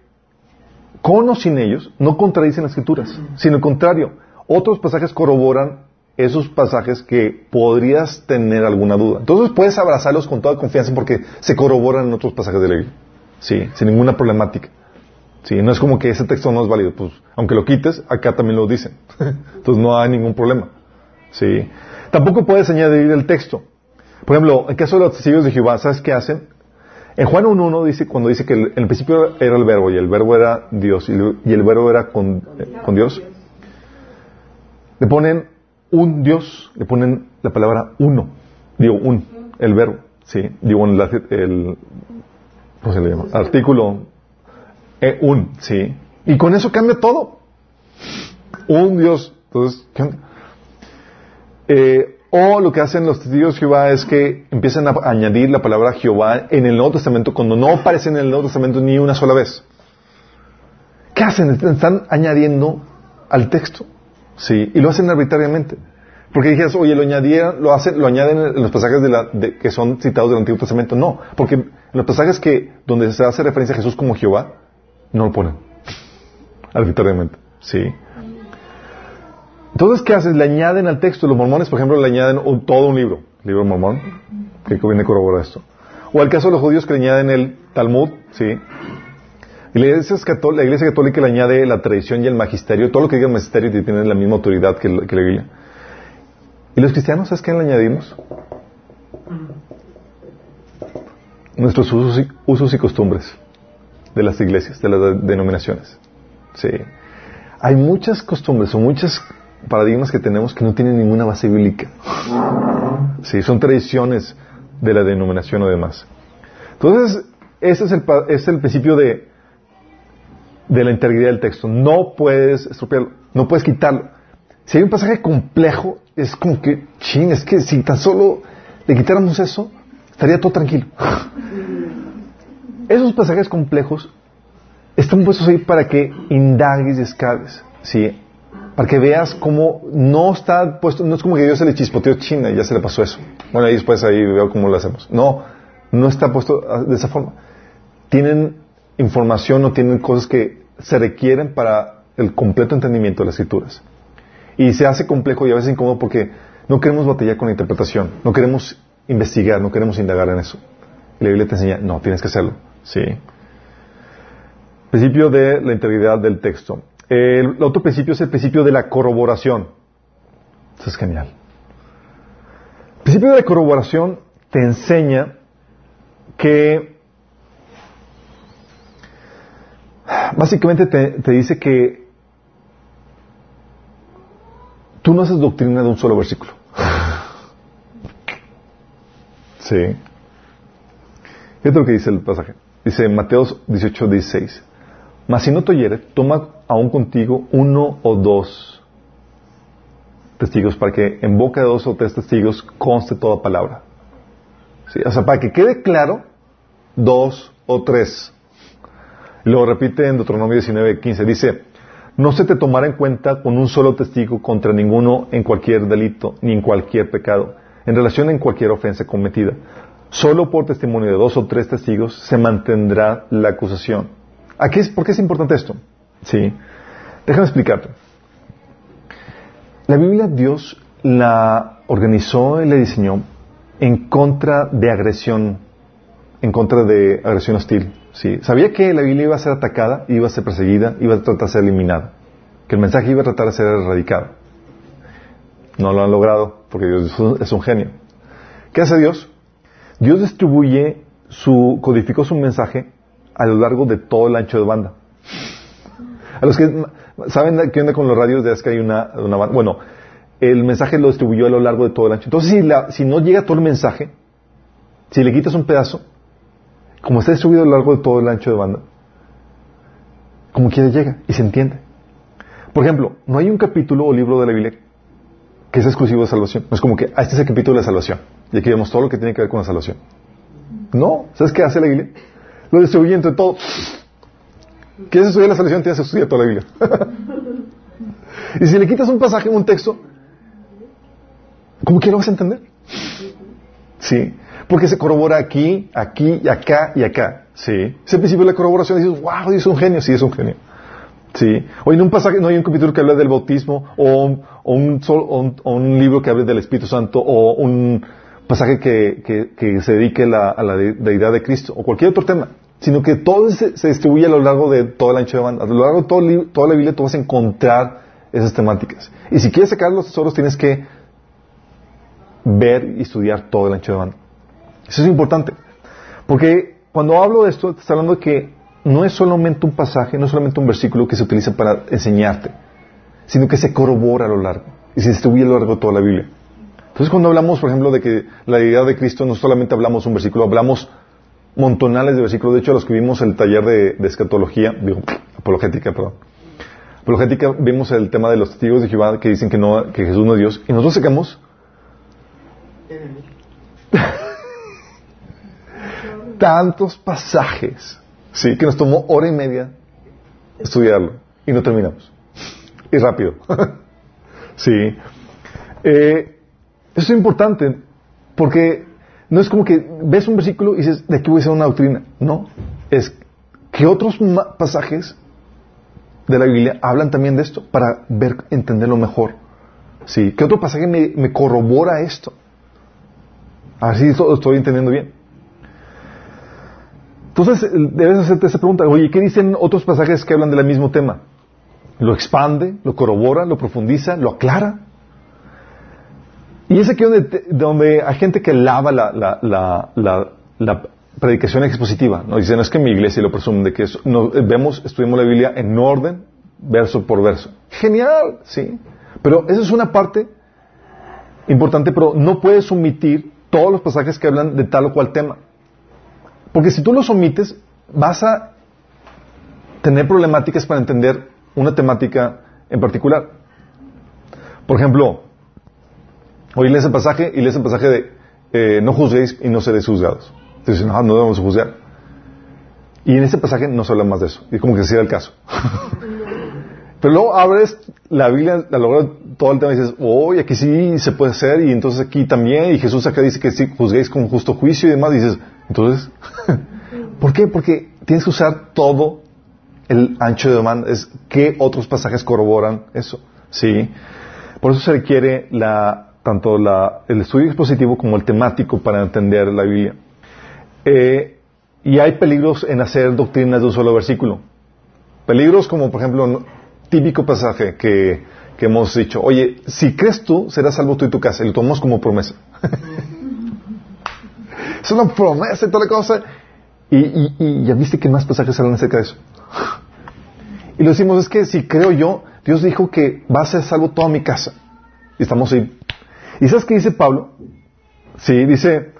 con o sin ellos, no contradicen las escrituras, sino al contrario, otros pasajes corroboran esos pasajes que podrías tener alguna duda. Entonces puedes abrazarlos con toda confianza porque se corroboran en otros pasajes de la Biblia. Sí, sin ninguna problemática. Sí, no es como que ese texto no es válido, pues aunque lo quites, acá también lo dicen. Entonces no hay ningún problema. ¿sí? Tampoco puedes añadir el texto. Por ejemplo, en el caso de los testigos de Jehová, ¿sabes qué hacen? En Juan 1.1 dice, cuando dice que en el principio era el verbo y el verbo era Dios y el verbo era con, con Dios, le ponen un Dios, le ponen la palabra uno, digo un, el verbo, sí, digo el, el ¿cómo se le llama? Artículo e, un, sí, y con eso cambia todo. Un Dios, entonces, ¿qué? Eh, o lo que hacen los testigos de Jehová es que empiezan a añadir la palabra Jehová en el Nuevo Testamento cuando no aparece en el Nuevo Testamento ni una sola vez. ¿Qué hacen? Están añadiendo al texto. Sí, y lo hacen arbitrariamente. Porque dijeras, oye, lo añadieron, lo hacen, lo añaden en los pasajes de la, que son citados del Antiguo Testamento. No, porque en los pasajes que, donde se hace referencia a Jesús como Jehová, no lo ponen. Arbitrariamente. Sí. Entonces, ¿qué haces? Le añaden al texto. Los mormones, por ejemplo, le añaden todo un libro, libro mormón, que viene a corroborar esto. O al caso de los judíos que le añaden el Talmud, ¿sí? La iglesia, católica, la iglesia católica le añade la tradición y el magisterio, todo lo que diga el magisterio tiene la misma autoridad que la, que Biblia. ¿Y los cristianos, sabes qué le añadimos? Nuestros usos y, usos y costumbres de las iglesias, de las denominaciones. Sí. Hay muchas costumbres o muchos paradigmas que tenemos que no tienen ninguna base bíblica. Sí, son tradiciones de la denominación o demás. Entonces, ese es el, es el principio de, de la integridad del texto. No puedes estropearlo, no puedes quitarlo. Si hay un pasaje complejo, es como que, ching, es que si tan solo le quitáramos eso, estaría todo tranquilo. Esos pasajes complejos están puestos ahí para que indagues y escabes, ¿sí? Para que veas cómo no está puesto, no es como que Dios se le chispoteó China y ya se le pasó eso. Bueno, ahí después ahí veo cómo lo hacemos. No, no está puesto de esa forma. Tienen información o tienen cosas que se requieren para el completo entendimiento de las escrituras. Y se hace complejo y a veces incómodo porque no queremos batallar con la interpretación, no queremos investigar, no queremos indagar en eso. Y la Biblia te enseña, no, tienes que hacerlo. Sí. Principio de la integridad del texto. El otro principio es el principio de la corroboración. Eso es genial. El principio de la corroboración te enseña que básicamente te, dice que tú no haces doctrina de un solo versículo. Sí. Fíjate lo que dice el pasaje. Dice Mateo 18, 16. Mas si no te oyere, toma aún contigo uno o dos testigos para que en boca de dos o tres testigos conste toda palabra. ¿Sí? O sea, para que quede claro, dos o tres. Lo repite en Deuteronomio 19, 15. Dice, no se te tomará en cuenta con un solo testigo contra ninguno en cualquier delito ni en cualquier pecado, en relación en cualquier ofensa cometida. Solo por testimonio de dos o tres testigos se mantendrá la acusación. Aquí es, ¿Por qué es importante esto? Sí. Déjame explicarte. La Biblia Dios la organizó y la diseñó en contra de agresión, en contra de agresión hostil. Sí. Sabía que la Biblia iba a ser atacada, iba a ser perseguida, iba a tratar de ser eliminada, que el mensaje iba a tratar de ser erradicado. No lo han logrado porque Dios es un genio. ¿Qué hace Dios? Dios distribuye su, codificó su mensaje a lo largo de todo el ancho de banda. A los que saben qué onda con los radios, es que hay una banda. Bueno, el mensaje lo distribuyó a lo largo de todo el ancho. Entonces, si, la, si no llega todo el mensaje, si le quitas un pedazo, como está distribuido a lo largo de todo el ancho de banda, como quiera llega y se entiende. Por ejemplo, no hay un capítulo o libro de la Biblia que es exclusivo de salvación. No es como que, ah, este es el capítulo de salvación. Y aquí vemos todo lo que tiene que ver con la salvación. No, ¿sabes qué hace la Biblia? Lo distribuye entre todos. ¿Quieres estudiar la salvación? Tienes que estudiar toda la Biblia. y si le quitas un pasaje, un texto, ¿cómo que lo vas a entender? Sí. Porque se corrobora aquí, aquí, y acá y acá. Sí. Ese principio de la corroboración dices, wow, es un genio. Sí, es un genio. Sí. O en un pasaje, no hay un capítulo que hable del bautismo, o un, libro que hable del Espíritu Santo, o un pasaje que, se dedique a la deidad de Cristo, o cualquier otro tema sino que todo se, distribuye a lo largo de todo el ancho de banda. A lo largo de todo toda la Biblia tú vas a encontrar esas temáticas. Y si quieres sacar los tesoros tienes que ver y estudiar todo el ancho de banda. Eso es importante. Porque cuando hablo de esto, está hablando de que no es solamente un pasaje, no es solamente un versículo que se utiliza para enseñarte, sino que se corrobora a lo largo y se distribuye a lo largo de toda la Biblia. Entonces, cuando hablamos, por ejemplo, de que la deidad de Cristo, no solamente hablamos un versículo, hablamos montonales de versículos. De hecho, los que vimos el taller de, escatología, digo, apologética, perdón. Apologética, vimos el tema de los testigos de Jehová que dicen que, no, que Jesús no es Dios. Y nosotros sacamos tantos pasajes, sí, que nos tomó hora y media estudiarlo y no terminamos. Y rápido. sí. Eh, eso es importante porque no es como que ves un versículo y dices, de aquí voy a hacer una doctrina. No. Es que otros pasajes de la Biblia hablan también de esto para ver, entenderlo mejor. Sí. ¿Qué otro pasaje me, corrobora esto? A ver si estoy entendiendo bien. Entonces, debes hacerte esa pregunta. Oye, ¿qué dicen otros pasajes que hablan del mismo tema? Lo expande, lo corrobora, lo profundiza, lo aclara. Y es aquí donde, hay gente que lava la, predicación expositiva. ¿no? Dicen, no es que mi iglesia lo presume, de que no, vemos, estudiamos la Biblia en orden, verso por verso. Genial, sí. Pero esa es una parte importante, pero no puedes omitir todos los pasajes que hablan de tal o cual tema. Porque si tú los omites, vas a tener problemáticas para entender una temática en particular. Por ejemplo, hoy lees el pasaje y lees el pasaje de eh, no juzguéis y no seréis juzgados. Entonces, no, no debemos juzgar. Y en ese pasaje no se habla más de eso. Y como que sea el caso. Pero luego abres la Biblia, la logra todo el tema y dices, oh, aquí sí se puede hacer, y entonces aquí también, y Jesús acá dice que sí juzguéis con justo juicio y demás, y dices, entonces, ¿por qué? Porque tienes que usar todo el ancho de demanda, es que otros pasajes corroboran eso, ¿sí? Por eso se requiere tanto el estudio expositivo como el temático para entender la Biblia. Eh, y hay peligros en hacer doctrinas de un solo versículo. Peligros como, por ejemplo, típico pasaje que, que hemos dicho, oye, si crees tú, serás salvo tú y tu casa, y lo tomamos como promesa. es una promesa y toda la cosa. Y, y, y, ya viste que más pasajes hablan acerca de eso. Y lo decimos, es que si creo yo, Dios dijo que va a ser salvo toda mi casa. Y estamos ahí. ¿Y sabes qué dice Pablo? Sí, dice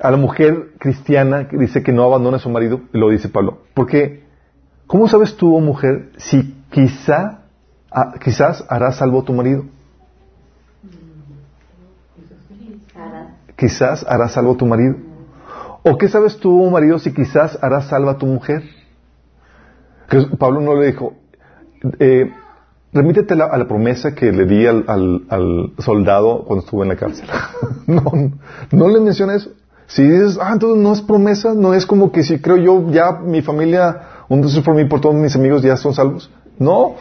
a la mujer cristiana que dice que no abandone a su marido, y lo dice Pablo. Porque, ¿cómo sabes tú, oh mujer, si quizá, quizás harás salvo a tu marido. Quizás harás salvo a tu marido. ¿O qué sabes tú, marido, si quizás harás salvo a tu mujer? Pablo no le dijo, eh, remítete a la promesa que le di al, soldado cuando estuvo en la cárcel. no, no le menciona eso. Si dices, ah, entonces no es promesa, no es como que si creo yo, ya mi familia, un Dios por mí, por todos mis amigos ya son salvos. No.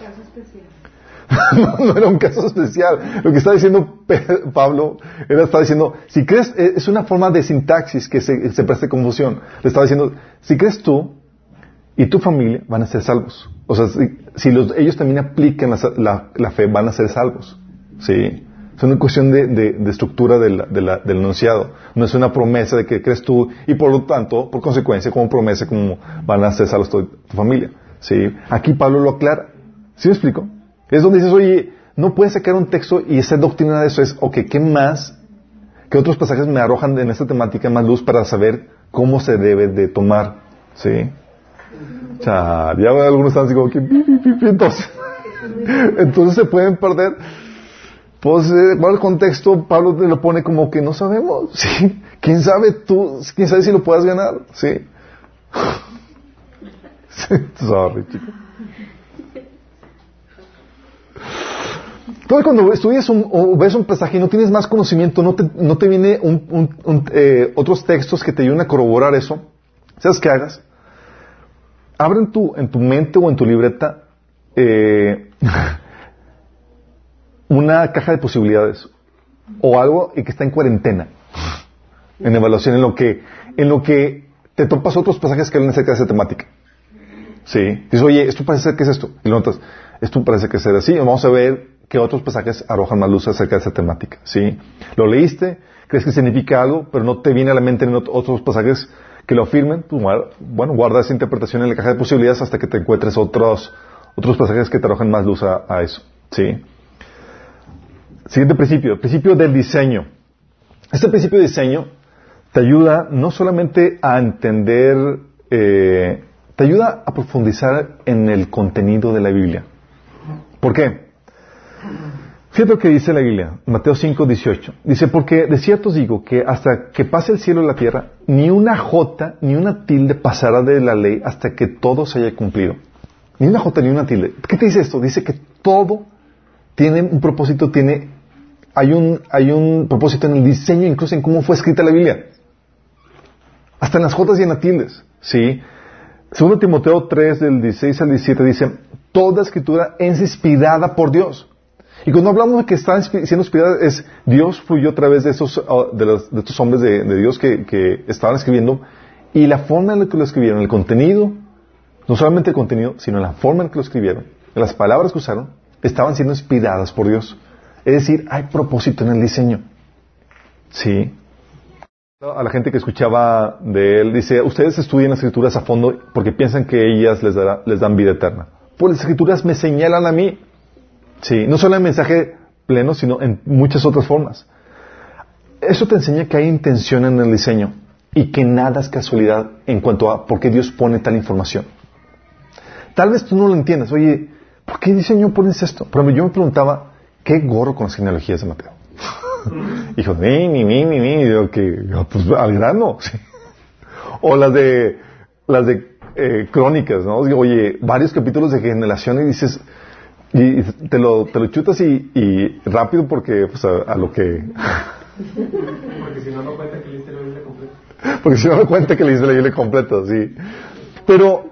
no, era un caso especial. Lo que está diciendo Pablo era, estaba diciendo, si crees, eh, es una forma de sintaxis que se, se preste confusión. Le estaba diciendo, si crees tú y tu familia van a ser salvos. O sea, si, los, ellos también aplican la, fe, van a ser salvos. Sí. Es una cuestión de, de, estructura del enunciado. No es una promesa de que crees tú y por lo tanto, por consecuencia, como promesa, como van a ser salvos tu familia. ¿Sí? Aquí Pablo lo aclara. ¿Sí me explico? Es donde dices, oye, no puedes sacar un texto y esa doctrina de eso es, ok, ¿qué más? ¿Qué otros pasajes me arrojan en esta temática más luz para saber cómo se debe de tomar? ¿Sí? Sea, ya algunos están así como que, entonces, entonces se pueden perder. Pues, eh, ¿cuál el contexto? Pablo te lo pone como que no sabemos, ¿sí? ¿Quién sabe tú? ¿Quién sabe si lo puedas ganar? ¿Sí? Sorry, Entonces cuando estudias un, o ves un pasaje y no tienes más conocimiento, no te, no te viene eh, otros textos que te ayuden a corroborar eso, ¿sabes qué hagas? Abre en tu, en tu mente o en tu libreta eh, una caja de posibilidades o algo y que está en cuarentena, en evaluación, en lo que, en lo que te topas otros pasajes que hablan acerca de esa temática. Sí. Dices, oye, esto parece ser que es esto. Y lo notas, esto parece que es así. Vamos a ver qué otros pasajes arrojan más luz acerca de esa temática. Sí. Lo leíste crees que significa algo, pero no te viene a la mente en otros pasajes que lo afirmen, pues, bueno, guarda esa interpretación en la caja de posibilidades hasta que te encuentres otros, otros pasajes que te arrojen más luz a, eso. ¿sí? Siguiente principio, el principio del diseño. Este principio de diseño te ayuda no solamente a entender, eh, te ayuda a profundizar en el contenido de la Biblia. ¿Por qué? Fíjate lo que dice la Biblia, Mateo 5, 18. Dice, porque de cierto os digo que hasta que pase el cielo y la tierra, ni una jota ni una tilde pasará de la ley hasta que todo se haya cumplido. Ni una jota ni una tilde. ¿Qué te dice esto? Dice que todo tiene un propósito, tiene, hay un, hay un propósito en el diseño, incluso en cómo fue escrita la Biblia. Hasta en las jotas y en las tildes. ¿Sí? Segundo Timoteo 3, del 16 al 17 dice, toda escritura es inspirada por Dios y cuando hablamos de que está siendo inspirada, es Dios fluyó a través de estos, ah, de, estos hombres de, Dios que, estaban escribiendo y la forma en la que lo escribieron, el contenido, no solamente el contenido, sino la forma en que lo escribieron, las palabras que usaron, estaban siendo inspiradas por Dios. Es decir, hay propósito en el diseño. Sí. A la gente que escuchaba de él, dice, ustedes estudian las escrituras a fondo porque piensan que ellas les, les dan vida eterna. Pues las escrituras me señalan a mí. Sí, no solo en mensaje pleno, sino en muchas otras formas. Eso te enseña que hay intención en el diseño y que nada es casualidad en cuanto a por qué Dios pone tal información. Tal vez tú no lo entiendas. Oye, ¿por qué diseño pones esto? Pero yo me preguntaba, ¿qué gorro con las genealogías de Mateo? Hijo, ni, ni, ni, ni, ni. Yo, que, pues al grano. o las de, las de eh, crónicas, ¿no? Oye, varios capítulos de generación y dices, y te lo, te lo chutas y, y rápido porque pues, a, lo que... porque si no, no cuenta que leíste la Biblia completa. Porque si no, no cuenta que leíste la Biblia completa, sí. Pero,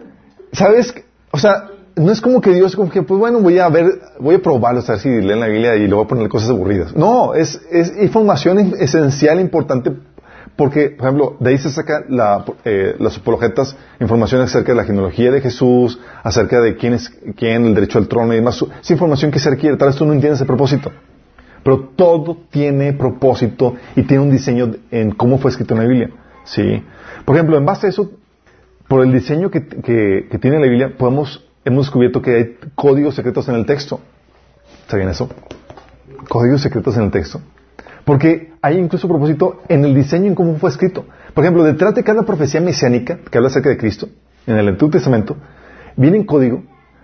¿sabes? O sea, no es como que Dios, como que, pues bueno, voy a ver, voy a probarlo, a ver si leen la Biblia y luego voy a poner cosas aburridas. No, es, es información esencial, importante porque, por ejemplo, de ahí se saca la, eh, las apologetas información acerca de la genealogía de Jesús, acerca de quién es quién, el derecho al trono y demás. Es información que se requiere. Tal vez tú no entiendes el propósito. Pero todo tiene propósito y tiene un diseño en cómo fue escrito en la Biblia. ¿Sí? Por ejemplo, en base a eso, por el diseño que, que, tiene la Biblia, podemos, hemos descubierto que hay códigos secretos en el texto. ¿Sabían eso? Códigos secretos en el texto. Porque hay incluso propósito en el diseño en cómo fue escrito. Por ejemplo, detrás de cada profecía mesiánica que habla acerca de Cristo, en el Antiguo Testamento, viene en código.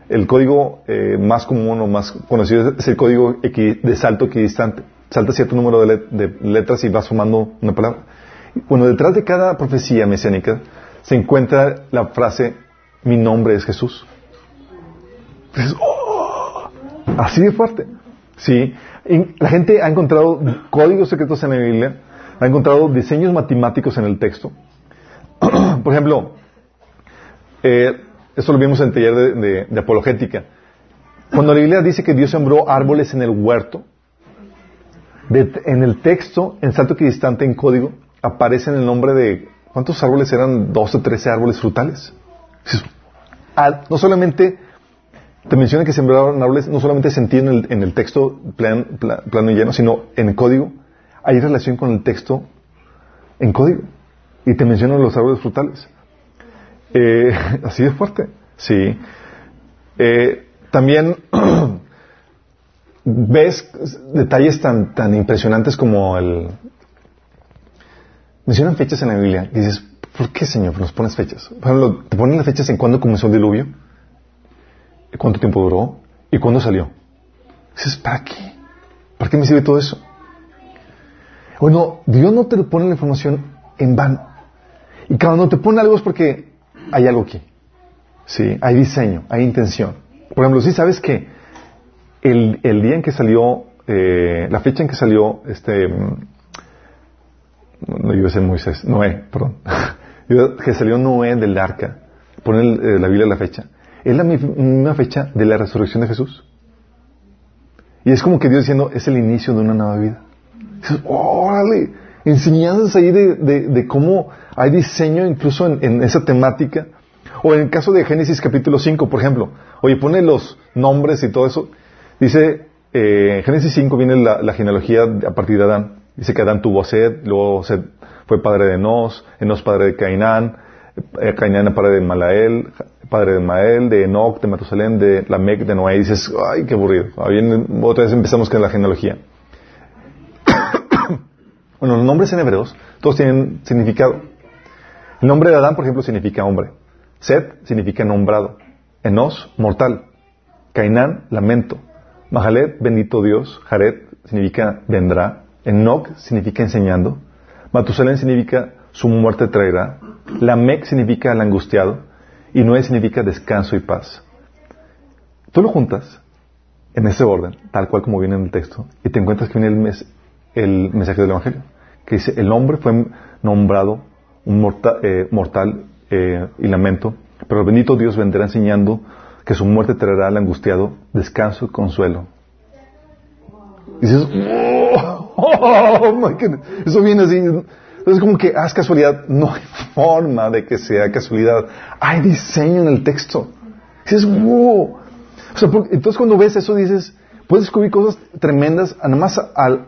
El código eh, más común o más conocido es el código de salto equidistante. Salta cierto número de, letras y vas sumando una palabra. Bueno, detrás de cada profecía mesiánica se encuentra la frase, mi nombre es Jesús. ¡oh! Así de fuerte. Sí la gente ha encontrado códigos secretos en la Biblia, ha encontrado diseños matemáticos en el texto. Por ejemplo, eh, esto lo vimos en el taller de, apologética. Cuando la Biblia dice que Dios sembró árboles en el huerto, en el texto, en salto equidistante, en código, aparece el nombre de, ¿cuántos árboles eran? 12, 13 árboles frutales. Ah, no solamente te menciona que sembraron árboles, no solamente se entiende en el, texto plano y lleno, sino en el código. Hay relación con el texto en código. Y te menciona los árboles frutales. Eh, así de fuerte. Sí. Eh, también ves detalles tan, tan impresionantes como el... Mencionan fechas en la Biblia dices, ¿por qué, Señor, nos pones fechas? Por te ponen las fechas en cuándo comenzó el diluvio cuánto tiempo duró y cuándo salió. Dices, ¿para qué? ¿Para qué me sirve todo eso? Bueno, Dios no te pone la información en vano. Y cuando te pone algo es porque hay algo aquí. Sí, hay diseño, hay intención. Por ejemplo, si sabes que el, el, día en que salió, eh, la fecha en que salió, este, mm, no a ser Moisés, Noé, perdón, que salió Noé del arca, pone eh, la Biblia la fecha es la misma fecha de la resurrección de Jesús. Y es como que Dios diciendo, es el inicio de una nueva vida. Dices, órale, enseñanzas ahí de, cómo hay diseño incluso en, esa temática. O en el caso de Génesis capítulo 5, por ejemplo, oye, pone los nombres y todo eso. Dice, eh, Génesis 5 viene la, genealogía a partir de Adán. Dice que Adán tuvo a Sed, luego Sed fue padre de Enos, Enos padre de Cainán, eh, Cainán padre de Malael, padre de Mael, de Enoch, de Matusalén, de Lamec, de Noé. Y dices, ay, qué aburrido. otra vez empezamos con la genealogía. bueno, los nombres en hebreos, todos tienen significado. El nombre de Adán, por ejemplo, significa hombre. Set significa nombrado. Enos, mortal. Cainán, lamento. Mahalet, bendito Dios. Jared significa vendrá. Enoch significa enseñando. Matusalén significa su muerte traerá. Lamec significa el angustiado. Y Noé significa descanso y paz. Tú lo juntas en ese orden, tal cual como viene en el texto, y te encuentras que viene el, mensaje del Evangelio, que dice, el hombre fue nombrado un eh, mortal eh, y lamento, pero el bendito Dios vendrá enseñando que su muerte traerá al angustiado descanso y consuelo. Y dices, oh, oh eso viene así. Entonces como que haz casualidad. No hay forma de que sea casualidad. Hay diseño en el texto. dices, wow. entonces cuando ves eso dices, puedes descubrir cosas tremendas, nada más al...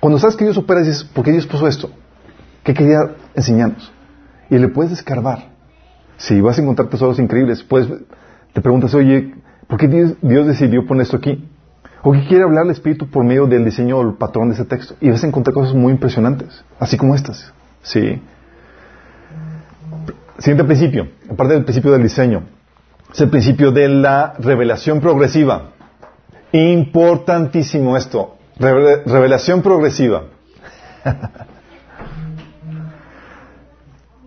Cuando sabes que Dios opera, dices, ¿por qué Dios puso esto? ¿Qué quería enseñarnos? Y le puedes escarbar. Si vas a encontrar tesoros increíbles, pues te preguntas, oye, ¿por qué Dios decidió poner esto aquí? ¿O qué quiere hablar el Espíritu por medio del diseño o el patrón de ese texto? Y vas a encontrar cosas muy impresionantes, así como estas. Sí. Siguiente principio, aparte del principio del diseño, es el principio de la revelación progresiva. Importantísimo esto, revelación progresiva.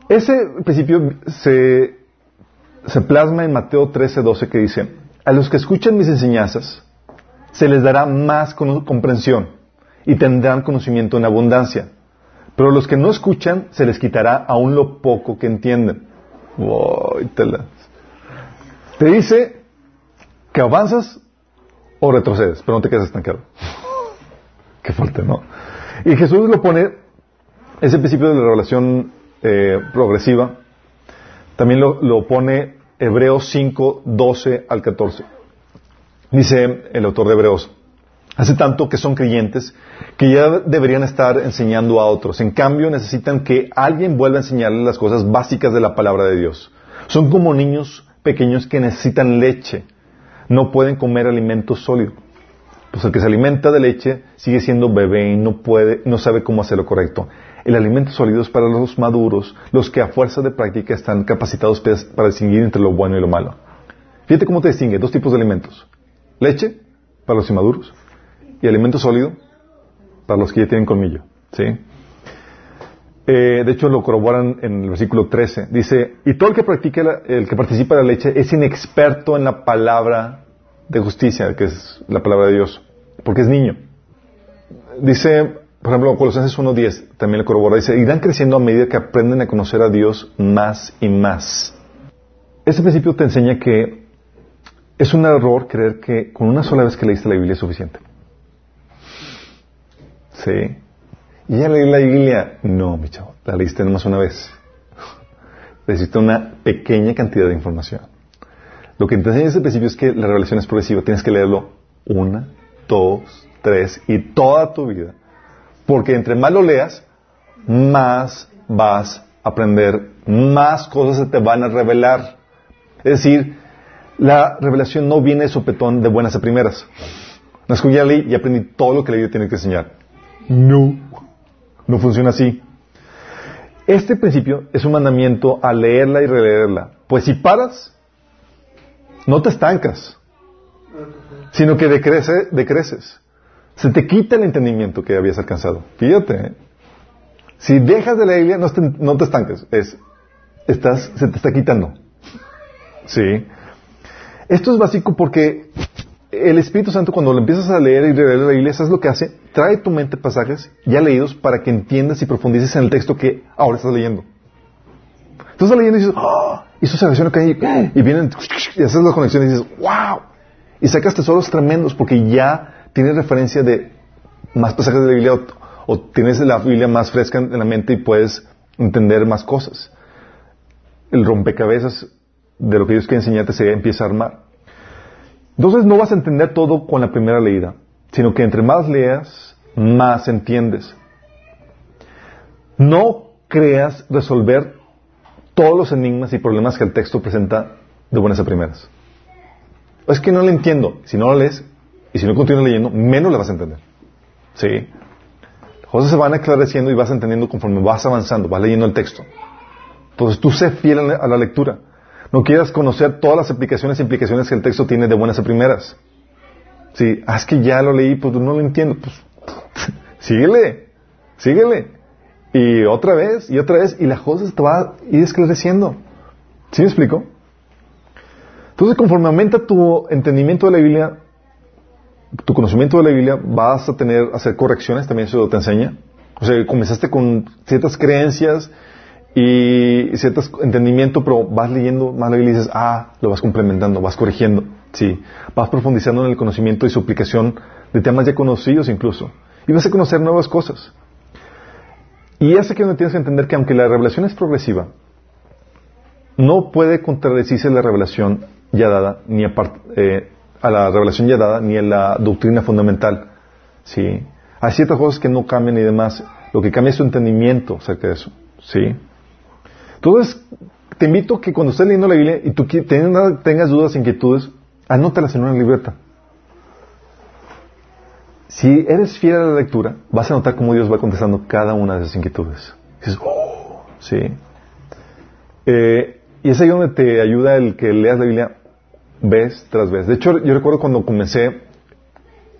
Ese principio se, se plasma en Mateo 13, 12 que dice, a los que escuchan mis enseñanzas, se les dará más comprensión y tendrán conocimiento en abundancia. Pero los que no escuchan, se les quitará aún lo poco que entienden. te, dice que avanzas o retrocedes, pero no te quedas estancado. Qué fuerte, ¿no? Y Jesús lo pone, ese principio de la revelación eh, progresiva, también lo, lo pone Hebreos 5, 12 al 14. Dice el autor de Hebreos, hace tanto que son creyentes que ya deberían estar enseñando a otros. En cambio, necesitan que alguien vuelva a enseñarles las cosas básicas de la palabra de Dios. Son como niños pequeños que necesitan leche. No pueden comer alimento sólido. Pues el que se alimenta de leche sigue siendo bebé y no puede, no sabe cómo hacer lo correcto. El alimento sólido es para los maduros, los que a fuerza de práctica están capacitados para distinguir entre lo bueno y lo malo. Fíjate cómo te distingue dos tipos de alimentos. Leche para los inmaduros y alimento sólido para los que ya tienen colmillo. ¿sí? Eh, de hecho, lo corroboran en el versículo 13. Dice, y todo el que practique, el que participa de la leche es inexperto en la palabra de justicia, que es la palabra de Dios, porque es niño. Dice, por ejemplo, Colosenses 1.10, también lo corrobora, dice, irán creciendo a medida que aprenden a conocer a Dios más y más. Este principio te enseña que es un error creer que con una sola vez que leíste la Biblia es suficiente. Sí. ¿Y ya leí la Biblia? No, mi chavo, la leíste nomás una vez. Necesitas una pequeña cantidad de información. Lo que te enseña desde principio es que la revelación es progresiva. Tienes que leerlo una, dos, tres y toda tu vida. Porque entre más lo leas, más vas a aprender, más cosas se te van a revelar. Es decir, la revelación no viene de sopetón de buenas a primeras. No es que ya leí y aprendí todo lo que la Biblia tiene que enseñar. No, no funciona así. Este principio es un mandamiento a leerla y releerla. Pues si paras, no te estancas, sino que decrece, decreces. Se te quita el entendimiento que habías alcanzado. Fíjate, ¿eh? si dejas de la Biblia, no te, no te estanques, es, estás, se te está quitando. Sí. Esto es básico porque el Espíritu Santo cuando lo empiezas a leer y releer la Biblia, ¿sabes lo que hace? Trae tu mente pasajes ya leídos para que entiendas y profundices en el texto que ahora estás leyendo. Estás leyendo y dices, ¡oh! Y eso se relaciona con y vienen y haces la conexión y dices, ¡wow! Y sacas tesoros tremendos porque ya tienes referencia de más pasajes de la Biblia o, tienes la Biblia más fresca en la mente y puedes entender más cosas. El rompecabezas de lo que Dios quiere enseñarte se empieza a armar. Entonces no vas a entender todo con la primera leída, sino que entre más leas, más entiendes. No creas resolver todos los enigmas y problemas que el texto presenta de buenas a primeras. Es que no lo entiendo. Si no lo lees y si no continúas leyendo, menos le vas a entender. ¿Sí? Las cosas se van aclareciendo y vas entendiendo conforme vas avanzando, vas leyendo el texto. Entonces tú sé fiel a la lectura. No quieras conocer todas las aplicaciones e implicaciones que el texto tiene de buenas a primeras. Sí, ah, es que ya lo leí, pues no lo entiendo. Pues síguele, síguele. Y otra vez, y otra vez, y la cosa te va a ir esclareciendo. ¿Sí me explico? Entonces, conforme aumenta tu entendimiento de la Biblia, tu conocimiento de la Biblia, vas a tener, hacer correcciones, también eso te enseña. O sea, comenzaste con ciertas creencias y cierto entendimiento, pero vas leyendo más la y dices, ah, lo vas complementando, vas corrigiendo, sí, vas profundizando en el conocimiento y su aplicación de temas ya conocidos incluso, y vas a conocer nuevas cosas. Y sé que no tienes que entender que aunque la revelación es progresiva, no puede contradecirse la revelación ya dada, ni eh, a la revelación ya dada, ni a la doctrina fundamental. ¿sí? Hay ciertas cosas que no cambian y demás. Lo que cambia es tu entendimiento acerca de eso. ¿sí? Entonces, te invito a que cuando estés leyendo la Biblia y tú tengas dudas, inquietudes, anótalas en una libreta. Si eres fiel a la lectura, vas a notar cómo Dios va contestando cada una de esas inquietudes. Dices, oh, sí. Eh, y es ahí donde te ayuda el que leas la Biblia vez tras vez. De hecho, yo recuerdo cuando comencé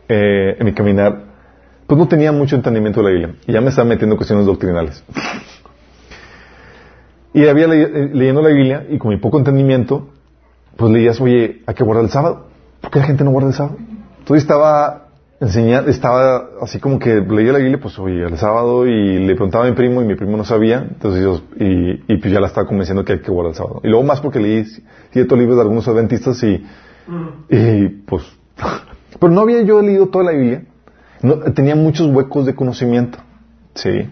eh, en mi caminar, pues no tenía mucho entendimiento de la Biblia. Y ya me estaba metiendo en cuestiones doctrinales. Y había eh, leyendo la Biblia y con mi poco entendimiento, pues leías, oye, hay que guardar el sábado. ¿Por qué la gente no guarda el sábado? Entonces estaba enseñando, estaba así como que leía la Biblia, pues oye, el sábado y le preguntaba a mi primo y mi primo no sabía, entonces yo, y, y pues ya la estaba convenciendo que hay que guardar el sábado. Y luego más porque leí ciertos libros de algunos adventistas y, y pues, pero no había yo leído toda la Biblia, no, tenía muchos huecos de conocimiento, sí.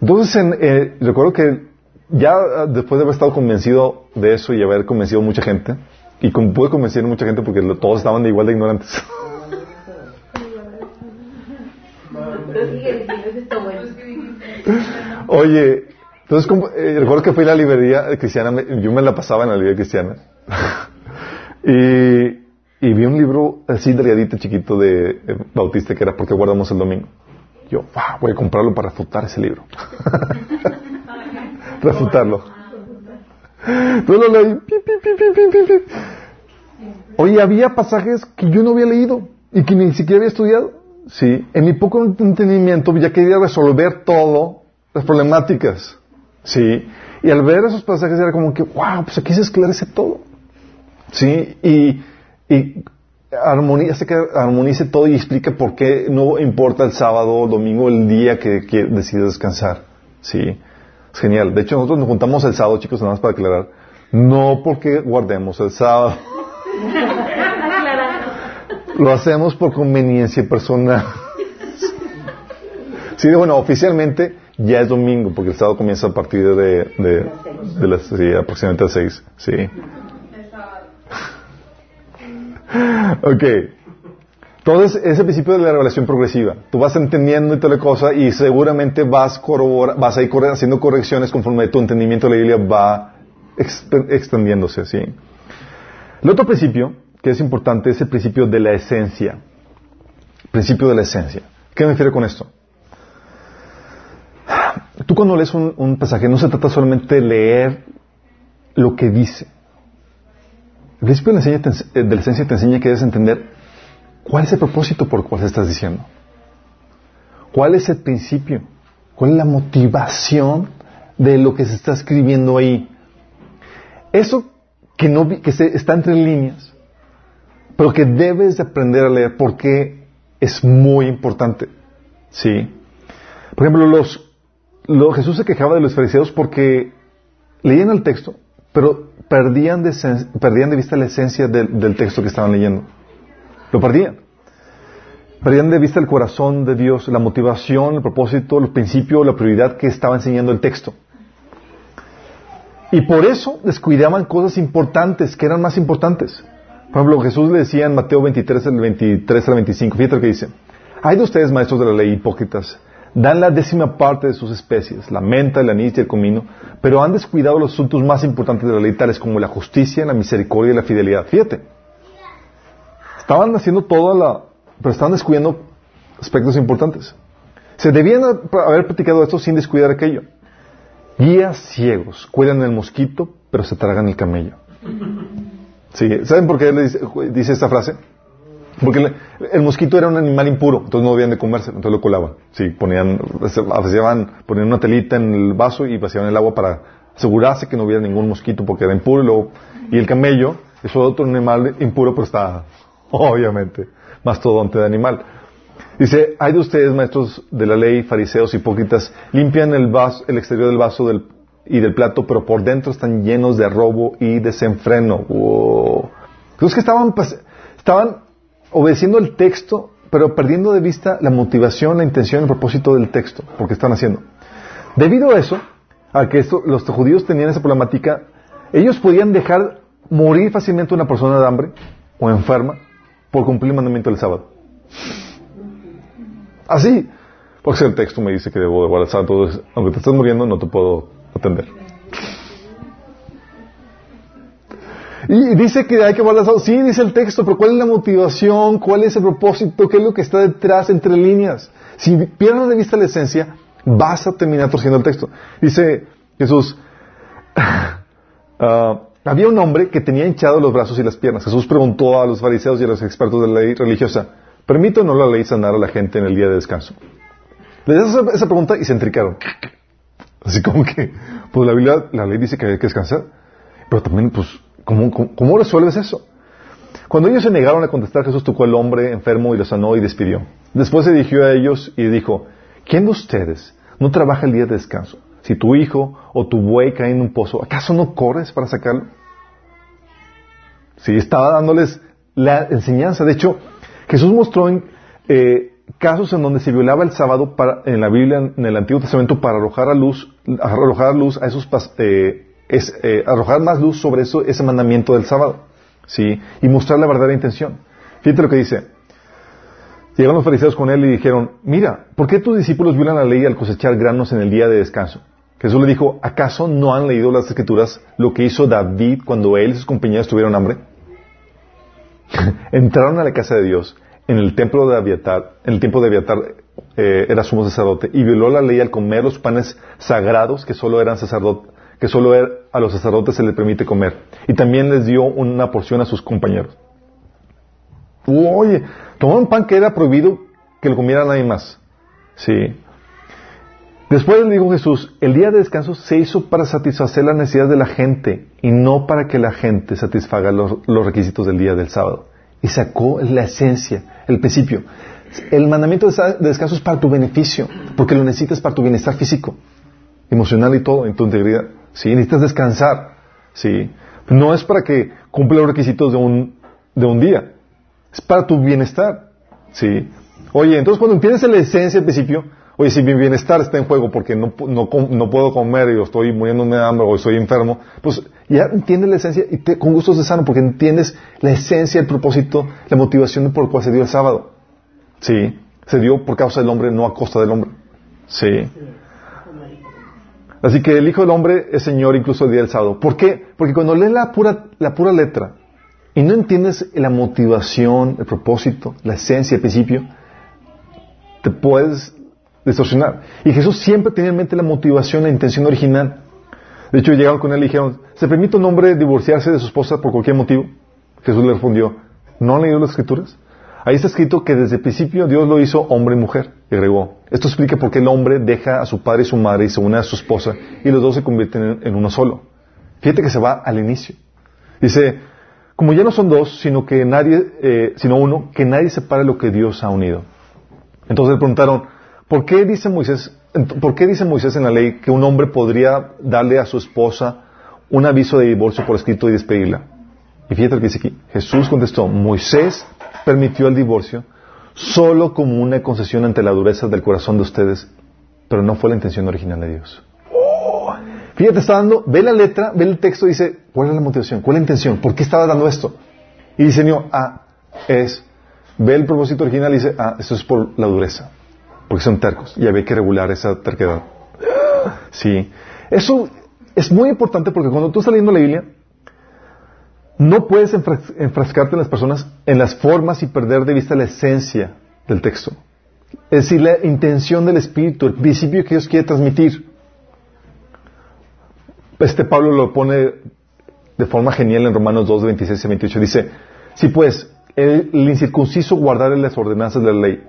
Entonces, en, eh, recuerdo que ya ah, después de haber estado convencido de eso y haber convencido a mucha gente, y pude convencer a mucha gente porque todos estaban de igual de ignorantes. Oye, entonces eh, recuerdo que fui a la librería cristiana, yo me la pasaba en la librería cristiana, y, vi un libro así delgadito, chiquito de eh, Bautista que era porque guardamos el domingo. Yo, voy a comprarlo para refutar ese libro. refutarlo. Entonces lo leí. Oye, había pasajes que yo no había leído y que ni siquiera había estudiado. Sí, en mi poco entendimiento ya quería resolver todo las problemáticas. Sí, y al ver esos pasajes era como que, wow, pues aquí se esclarece todo. Sí, y, y armoniza, que armonice todo y explica por qué no importa el sábado o domingo, el día que, que decides descansar. Sí genial. De hecho, nosotros nos juntamos el sábado, chicos, nada más para aclarar. No porque guardemos el sábado. Lo hacemos por conveniencia personal. Sí, bueno, oficialmente ya es domingo, porque el sábado comienza a partir de, de, de las sí, aproximadamente las seis. Sí. Ok. Entonces, ese principio de la revelación progresiva. Tú vas entendiendo y toda la cosa y seguramente vas, vas a ir haciendo correcciones conforme tu entendimiento de la Biblia va extendiéndose, ¿sí? El otro principio que es importante es el principio de la esencia. Principio de la esencia. ¿Qué me refiero con esto? Tú cuando lees un, un pasaje no se trata solamente de leer lo que dice. El principio de la, esencia te enseña que debes entender ¿Cuál es el propósito por el cual se estás diciendo? ¿Cuál es el principio? ¿Cuál es la motivación de lo que se está escribiendo ahí? Eso que, no, que se, está entre líneas, pero que debes de aprender a leer porque es muy importante. ¿Sí? Por ejemplo, Jesús se quejaba de los fariseos porque leían el texto, pero perdían de, perdían de vista la esencia del texto que estaban leyendo. Lo perdían. Perdían de vista el corazón de Dios, la motivación, el propósito, el principio, la prioridad que estaba enseñando el texto. Y por eso descuidaban cosas importantes, que eran más importantes. Por ejemplo, Jesús le decía en Mateo 23, el 23 al 25, fíjate lo que dice. Hay de ustedes, maestros de la ley, hipócritas, dan la décima parte de sus especies, la menta, el anís y el comino, pero han descuidado los asuntos más importantes de la ley, tales como la justicia, la misericordia y la fidelidad. Fíjate, estaban haciendo toda la, pero estaban descuidando aspectos importantes. Se debían haber practicado esto sin descuidar aquello. Guías ciegos cuidan el mosquito, pero se tragan el camello. Sí, ¿Saben por qué le dice, esta frase? Porque el mosquito era un animal impuro, entonces no debían de comerse, entonces lo colaban. Sí, ponían, vaciaban, ponían una telita en el vaso y vaciaban el agua para asegurarse que no hubiera ningún mosquito porque era impuro. Y, el camello es otro animal impuro, pero está, obviamente, más todonte de animal. Dice, hay de ustedes, maestros de la ley, fariseos, hipócritas, limpian el, vaso, el exterior del vaso y del plato, pero por dentro están llenos de robo y desenfreno. Wow. Que estaban, obedeciendo el texto, pero perdiendo de vista la motivación, la intención, el propósito del texto, porque están haciendo. Debido a eso, a que los judíos tenían esa problemática, ellos podían dejar morir fácilmente una persona de hambre o enferma por cumplir el mandamiento del sábado. Así. Porque el texto me dice que debo de guardar todo. Aunque te estés muriendo, no te puedo atender. Y dice que hay que guardar sábado. Sí, dice el texto, pero ¿cuál es la motivación? ¿Cuál es el propósito? ¿Qué es lo que está detrás entre líneas? Si pierdes de vista la esencia, vas a terminar torciendo el texto. Dice Jesús, ah, había un hombre que tenía hinchados los brazos y las piernas. Jesús preguntó a los fariseos y a los expertos de la ley religiosa, ¿Permite o no la ley sanar a la gente en el día de descanso? Les hizo esa, pregunta y se entricaron. Así como que, pues la Biblia, la ley dice que hay que descansar. Pero también, pues, ¿cómo, cómo, resuelves eso? Cuando ellos se negaron a contestar, Jesús tocó al hombre enfermo y lo sanó y despidió. Después se dirigió a ellos y dijo, ¿quién de ustedes no trabaja el día de descanso? Si tu hijo o tu buey cae en un pozo, ¿acaso no corres para sacarlo? Sí, estaba dándoles la enseñanza. De hecho, Jesús mostró en, eh, casos en donde se violaba el sábado en la Biblia, en el Antiguo Testamento, para arrojar a luz, arrojar luz a esos, eh, eh, arrojar más luz sobre eso, ese mandamiento del sábado, sí, y mostrar la verdadera intención. Fíjate lo que dice. Llegaron los fariseos con él y dijeron, mira, ¿por qué tus discípulos violan la ley al cosechar granos en el día de descanso? Jesús le dijo, ¿acaso no han leído las escrituras lo que hizo David cuando él y sus compañeros tuvieron hambre? entraron a la casa de Dios en el templo de Abiatar, en el tiempo de Abiatar eh, era sumo sacerdote y violó la ley al comer los panes sagrados que solo eran sacerdotes, que solo er, a los sacerdotes se les permite comer y también les dio una porción a sus compañeros. Oye, tomó un pan que era prohibido que lo comiera nadie más. Sí. Después le dijo Jesús, el día de descanso se hizo para satisfacer las necesidades de la gente y no para que la gente satisfaga los, requisitos del día del sábado. Y sacó la esencia, el principio. El mandamiento de descanso es para tu beneficio, porque lo necesitas para tu bienestar físico, emocional y todo, en tu integridad. ¿Sí? Necesitas descansar. ¿Sí? No es para que cumpla los requisitos de un, de un día, es para tu bienestar. ¿Sí? Oye, entonces cuando entiendes la esencia, el principio, Oye, si mi bienestar está en juego porque no, no, puedo comer y estoy muriéndome de hambre o estoy enfermo, pues ya entiendes la esencia y te, con gusto se sano porque entiendes la esencia, el propósito, la motivación por la cual se dio el sábado. Sí, se dio por causa del hombre, no a costa del hombre. Sí. Así que el Hijo del Hombre es Señor incluso el día del sábado. ¿Por qué? Porque cuando lees la pura, la pura letra y no entiendes la motivación, el propósito, la esencia, el principio, te puedes distorsionar. Y Jesús siempre tenía en mente la motivación, la intención original. De hecho, llegaron con él y dijeron, ¿se permite un hombre divorciarse de su esposa por cualquier motivo? Jesús le respondió, ¿no han leído las escrituras? Ahí está escrito que desde el principio Dios lo hizo hombre y mujer. Y agregó, esto explica por qué el hombre deja a su padre y su madre y se une a su esposa y los dos se convierten en, uno solo. Fíjate que se va al inicio. Dice, como ya no son dos, sino que nadie, eh, sino uno, que nadie separe lo que Dios ha unido. Entonces le preguntaron, ¿Por qué dice Moisés, ¿por qué dice Moisés en la ley que un hombre podría darle a su esposa un aviso de divorcio por escrito y despedirla? Y fíjate lo que dice aquí. Jesús contestó, Moisés permitió el divorcio solo como una concesión ante la dureza del corazón de ustedes, pero no fue la intención original de Dios. Fíjate, está dando, ve la letra, ve el texto y dice, ¿cuál es la motivación? ¿Cuál es la intención? ¿Por qué estaba dando esto? Y dice, no, ah, es, ve el propósito original y dice, ah, esto es por la dureza. Porque son tercos y había que regular esa terquedad. Sí. Eso es muy importante porque cuando tú estás leyendo la Biblia, no puedes enfrascarte en las personas en las formas y perder de vista la esencia del texto. Es decir, la intención del Espíritu, el principio que Dios quiere transmitir. Este Pablo lo pone de forma genial en Romanos 2, 26 y 28. Dice, si pues el, incircunciso guardar las ordenanzas de la ley,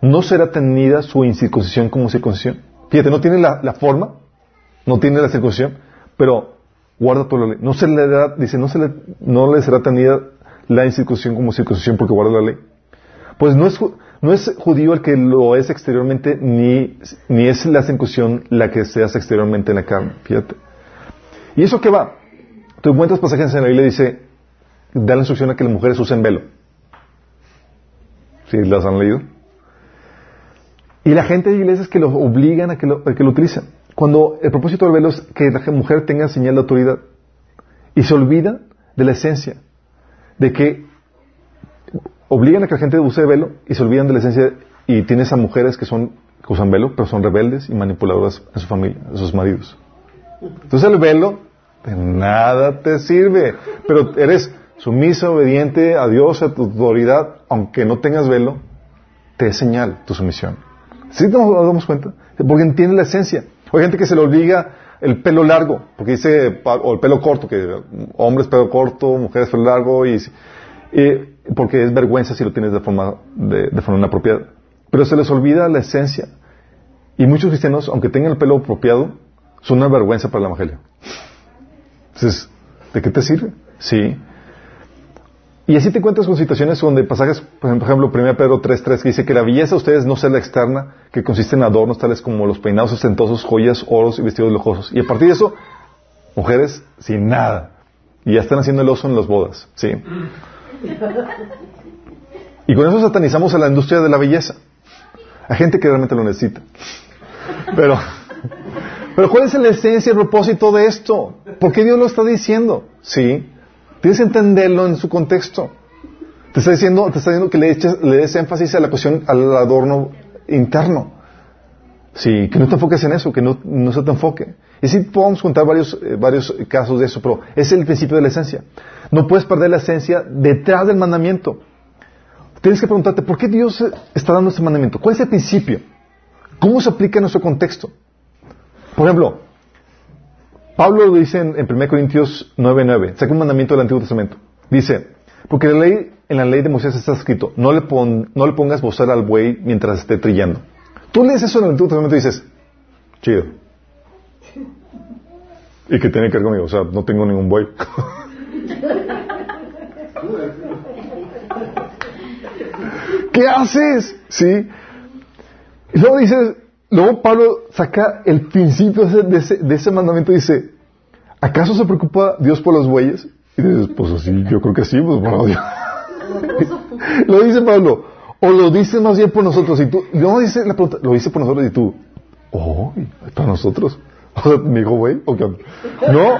¿no será tenida su incircuncisión como circuncisión? Fíjate, no tiene la, forma, no tiene la circuncisión, pero guarda toda la ley. No se le da, dice, no, se le, no le será tenida la incircuncisión como circuncisión porque guarda la ley. Pues no es, no es judío el que lo es exteriormente, ni, ni es la circuncisión la que se hace exteriormente en la carne. Fíjate. ¿Y eso qué va? Tú encuentras pasajes en la Biblia dice, da la instrucción a que las mujeres usen velo. ¿Sí las han leído? Y la gente de iglesias que lo obligan a que lo, que lo utilicen. Cuando el propósito del velo es que la mujer tenga señal de autoridad. Y se olvida de la esencia. De que obligan a que la gente use velo y se olvidan de la esencia. Y tienes a mujeres que son que usan velo, pero son rebeldes y manipuladoras en su familia, en sus maridos. Entonces el velo de nada te sirve. Pero eres sumisa, obediente a Dios, a tu autoridad, aunque no tengas velo, te es señal tu sumisión. ¿Sí nos damos cuenta? Porque entiende la esencia. Hay gente que se le obliga el pelo largo, porque dice, o el pelo corto, que hombres pelo corto, mujeres pelo largo, y, porque es vergüenza si lo tienes de forma, de, de forma inapropiada. Pero se les olvida la esencia. Y muchos cristianos, aunque tengan el pelo apropiado, son una vergüenza para el Evangelio. Entonces, ¿de qué te sirve? Sí. Y así te encuentras con situaciones donde pasajes, por ejemplo, 1 Pedro 3.3, que dice que la belleza de ustedes no sea la externa, que consiste en adornos tales como los peinados ostentosos, joyas, oros y vestidos lujosos. Y a partir de eso, mujeres sin nada. Y ya están haciendo el oso en las bodas. ¿sí? Y con eso satanizamos a la industria de la belleza. Hay gente que realmente lo necesita. Pero, pero ¿cuál es la esencia, el propósito de esto? ¿Por qué Dios lo está diciendo? Sí. Tienes que entenderlo en su contexto. Te está diciendo, te está diciendo que le, eches, le des énfasis a la cuestión, al adorno interno. Sí, que no te enfoques en eso, que no, no se te enfoque. Y sí podemos contar varios, eh, varios casos de eso, pero es el principio de la esencia. No puedes perder la esencia detrás del mandamiento. Tienes que preguntarte, ¿por qué Dios está dando ese mandamiento? ¿Cuál es el principio? ¿Cómo se aplica en nuestro contexto? Por ejemplo, Pablo lo dice en, 1 Corintios 9:9, saca un mandamiento del Antiguo Testamento. Dice, porque la ley, en la ley de Moisés está escrito, no le, no le pongas bozal al buey mientras esté trillando. Tú lees eso en el Antiguo Testamento y dices, chido. ¿Y que tiene que ver conmigo? O sea, no tengo ningún buey. ¿Qué haces? ¿Sí? Y luego dices, luego Pablo saca el principio de ese, mandamiento y dice, ¿acaso se preocupa Dios por los bueyes? Y dices, pues así, yo creo que sí, pues bueno, Dios. lo dice Pablo, o lo dice más bien por nosotros, y tú, no dice la pregunta, lo dice por nosotros y tú, oh, para nosotros. O sea, me dijo, güey, ¿o qué? No.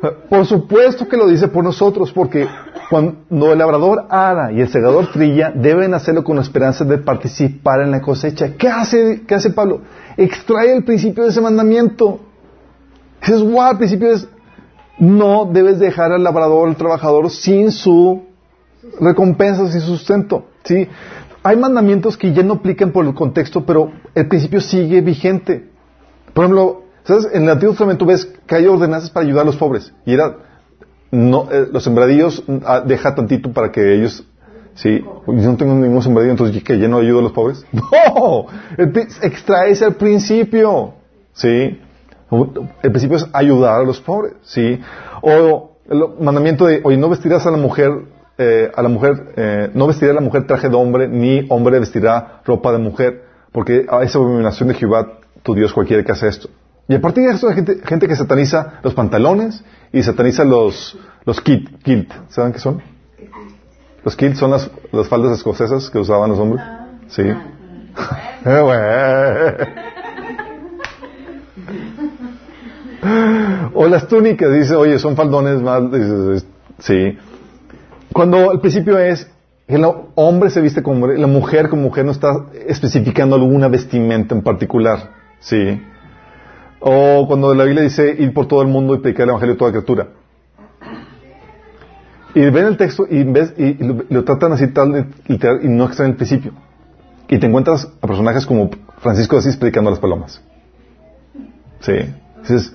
por supuesto que lo dice por nosotros, porque cuando el labrador ara y el segador trilla, deben hacerlo con la esperanza de participar en la cosecha. ¿Qué hace, qué hace Pablo? Extrae el principio de ese mandamiento. Dices, wow, el principio es, no debes dejar al labrador, al trabajador, sin su recompensa, sin su sustento. ¿sí? Hay mandamientos que ya no aplican por el contexto, pero el principio sigue vigente. Por ejemplo, ¿sabes? En el Antiguo Testamento ves que hay ordenanzas para ayudar a los pobres. Y era no, eh, los sembradillos ah, deja tantito para que ellos, sí, yo no tengo ningún sembradillo, entonces que ya no ayudo a los pobres. No, extrae al principio, sí. El principio es ayudar a los pobres, sí. O el mandamiento de, oye, no vestirás a la mujer, eh, a la mujer, eh, no vestirá a la mujer traje de hombre, ni hombre vestirá ropa de mujer, porque a esa abominación de Jehová, tu Dios, cualquiera que hace esto. Y a partir de eso hay gente, gente que sataniza los pantalones y sataniza los, los kilt, kilt. ¿Saben qué son? Los kilt son las, las faldas escocesas que usaban los hombres. Sí. o las túnicas, dice, oye, son faldones más. sí. Cuando el principio es El hombre se viste como hombre, la mujer como mujer no está especificando alguna vestimenta en particular. ¿Sí? O cuando la Biblia dice ir por todo el mundo y predicar el evangelio a toda criatura. Y ven el texto y, ves, y, lo, tratan así tal literal y no extraen el principio. Y te encuentras a personajes como Francisco de Asís predicando a las palomas. Sí. Dices.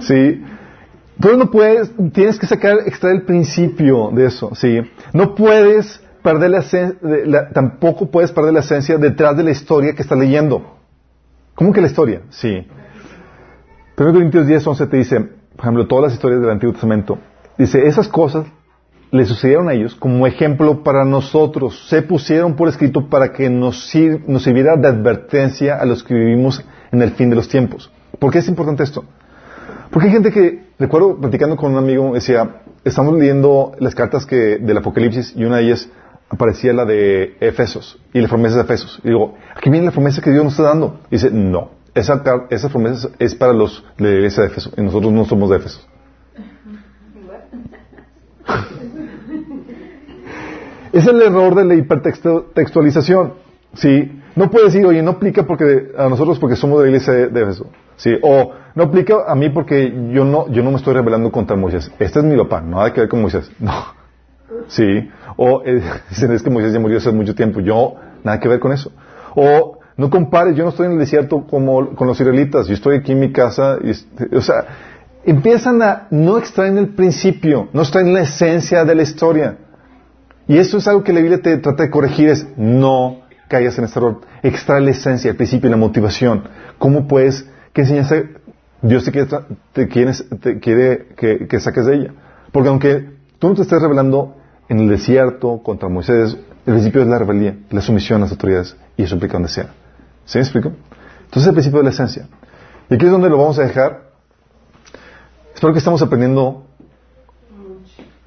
sí. Pero no puedes, tienes que sacar, extraer el principio de eso, ¿sí? No puedes perder la, esencia, tampoco puedes perder la esencia detrás de la historia que estás leyendo. ¿Cómo que la historia? Sí. 1 Corintios 10, 11 te dice, por ejemplo, todas las historias del Antiguo Testamento, dice, esas cosas le sucedieron a ellos como ejemplo para nosotros, se pusieron por escrito para que nos, nos sirviera de advertencia a los que vivimos en el fin de los tiempos. ¿Por qué es importante esto? Porque hay gente que, recuerdo platicando con un amigo, decía, estamos leyendo las cartas que, del Apocalipsis y una de ellas aparecía la de Efesos y la promesa de Efesos. Y digo, aquí viene la promesa que Dios nos está dando. Y dice, no, esa, esa promesa es para los de la iglesia de Efesos y nosotros no somos de Efesos. es el error de la hipertextualización. ¿Sí? No puede decir, oye, no aplica porque a nosotros porque somos de la iglesia de, de Efesos. ¿Sí? O no aplica a mí porque yo no, yo no me estoy rebelando contra Moisés. Este es mi papá, no hay que ver con Moisés. No. Sí. O eh, es que Moisés ya murió hace mucho tiempo. Yo, nada que ver con eso. O no compares, yo no estoy en el desierto como con los israelitas, yo estoy aquí en mi casa. Y, o sea, empiezan a no extraer el principio, no extraen la esencia de la historia. Y eso es algo que la Biblia te trata de corregir, es no caigas en este error. Extrae la esencia, el principio y la motivación. ¿Cómo puedes, qué enseñanza Dios te quiere, te quiere, que, que saques de ella? Porque aunque tú no te estés revelando en el desierto contra Moisés, el principio es la rebeldía, la sumisión a las autoridades, y eso implica donde sea. ¿Sí me explico? Entonces el principio de la esencia. Y aquí es donde lo vamos a dejar. Espero que estamos aprendiendo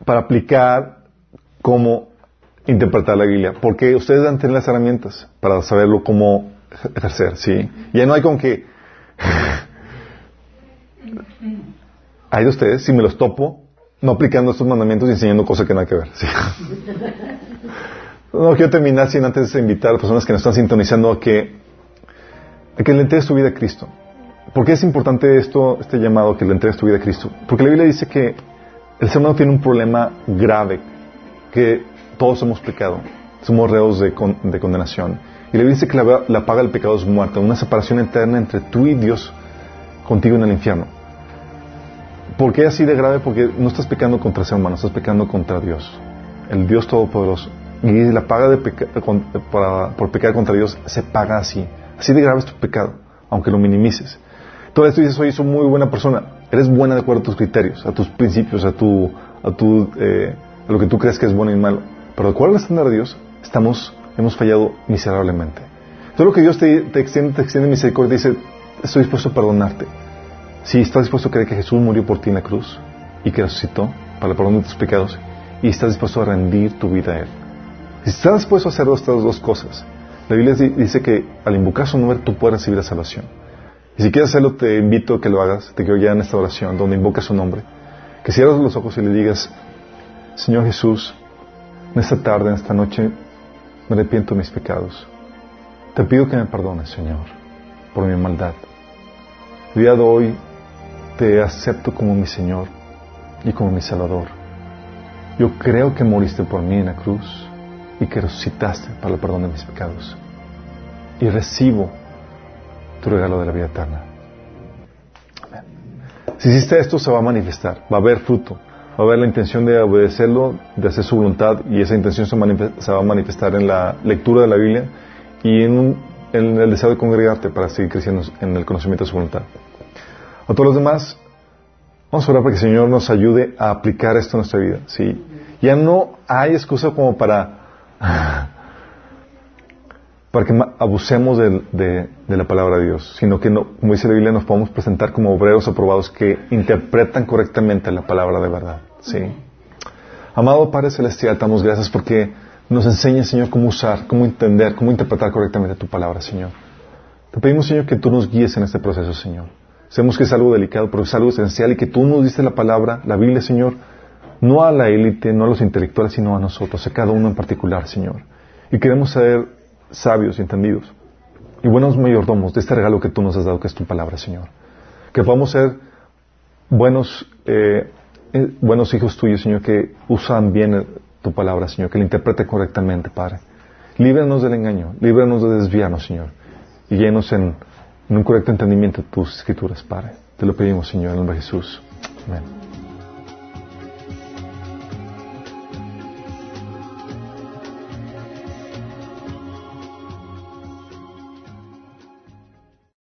para aplicar cómo interpretar la Biblia, porque ustedes van a tener las herramientas para saberlo cómo ejercer, ¿sí? Ya no hay con que... hay de ustedes, si me los topo, no aplicando estos mandamientos y enseñando cosas que hay que ver. no quiero terminar sin antes invitar a personas que nos están sintonizando a que, a que le entregues tu vida a Cristo. ¿Por qué es importante esto, este llamado que le entregues tu vida a Cristo? Porque la Biblia dice que el ser humano tiene un problema grave, que todos hemos pecado, somos reos de, condenación. Y Biblia dice que la, paga del pecado es muerte, una separación eterna entre tú y Dios contigo en el infierno. ¿Por qué así de grave? Porque no estás pecando contra ser humano, estás pecando contra Dios, el Dios Todopoderoso. Y la paga de por pecar contra Dios se paga así. Así de grave es tu pecado, aunque lo minimices. Todo esto dices, oye, soy muy buena persona. Eres buena de acuerdo a tus criterios, a tus principios, a, tu, a, tu, eh, a lo que tú crees que es bueno y malo. Pero de acuerdo al estándar de Dios, estamos, hemos fallado miserablemente. Todo lo que Dios te, te extiende, te extiende misericordia, dice, estoy dispuesto a perdonarte si estás dispuesto a creer que Jesús murió por ti en la cruz y que resucitó para el perdón de tus pecados y estás dispuesto a rendir tu vida a Él. Si estás dispuesto a hacer estas dos cosas, la Biblia dice que al invocar su nombre tú puedes recibir la salvación. Y si quieres hacerlo, te invito a que lo hagas. Te quiero ya en esta oración donde invocas su nombre. Que cierres los ojos y le digas, Señor Jesús, en esta tarde, en esta noche, me arrepiento de mis pecados. Te pido que me perdones, Señor, por mi maldad. El día de hoy te acepto como mi Señor y como mi Salvador. Yo creo que moriste por mí en la cruz y que resucitaste para el perdón de mis pecados. Y recibo tu regalo de la vida eterna. Amén. Si hiciste esto, se va a manifestar, va a haber fruto, va a haber la intención de obedecerlo, de hacer su voluntad, y esa intención se, va a manifestar en la lectura de la Biblia y en, en el deseo de congregarte para seguir creciendo en el conocimiento de su voluntad. A todos los demás, vamos a orar para que el Señor nos ayude a aplicar esto en nuestra vida. ¿sí? Ya no hay excusa como para, para que abusemos de, la palabra de Dios, sino que, no, como dice la Biblia, nos podemos presentar como obreros aprobados que interpretan correctamente la palabra de verdad. ¿sí? Amado Padre Celestial, damos gracias porque nos enseña, Señor, cómo usar, cómo entender, cómo interpretar correctamente tu palabra, Señor. Te pedimos, Señor, que tú nos guíes en este proceso, Señor. Sabemos que es algo delicado, pero es algo esencial y que tú nos diste la palabra, la Biblia, Señor, no a la élite, no a los intelectuales, sino a nosotros, a cada uno en particular, Señor. Y queremos ser sabios y entendidos y buenos mayordomos de este regalo que tú nos has dado, que es tu palabra, Señor. Que podamos ser buenos, eh, eh, buenos hijos tuyos, Señor, que usan bien tu palabra, Señor, que la interprete correctamente, Padre. Líbranos del engaño, líbranos de desviarnos, Señor, y llenos en, un correcto entendimiento de tus escrituras, Padre. Te lo pedimos, Señor, en el nombre de Jesús. Amén.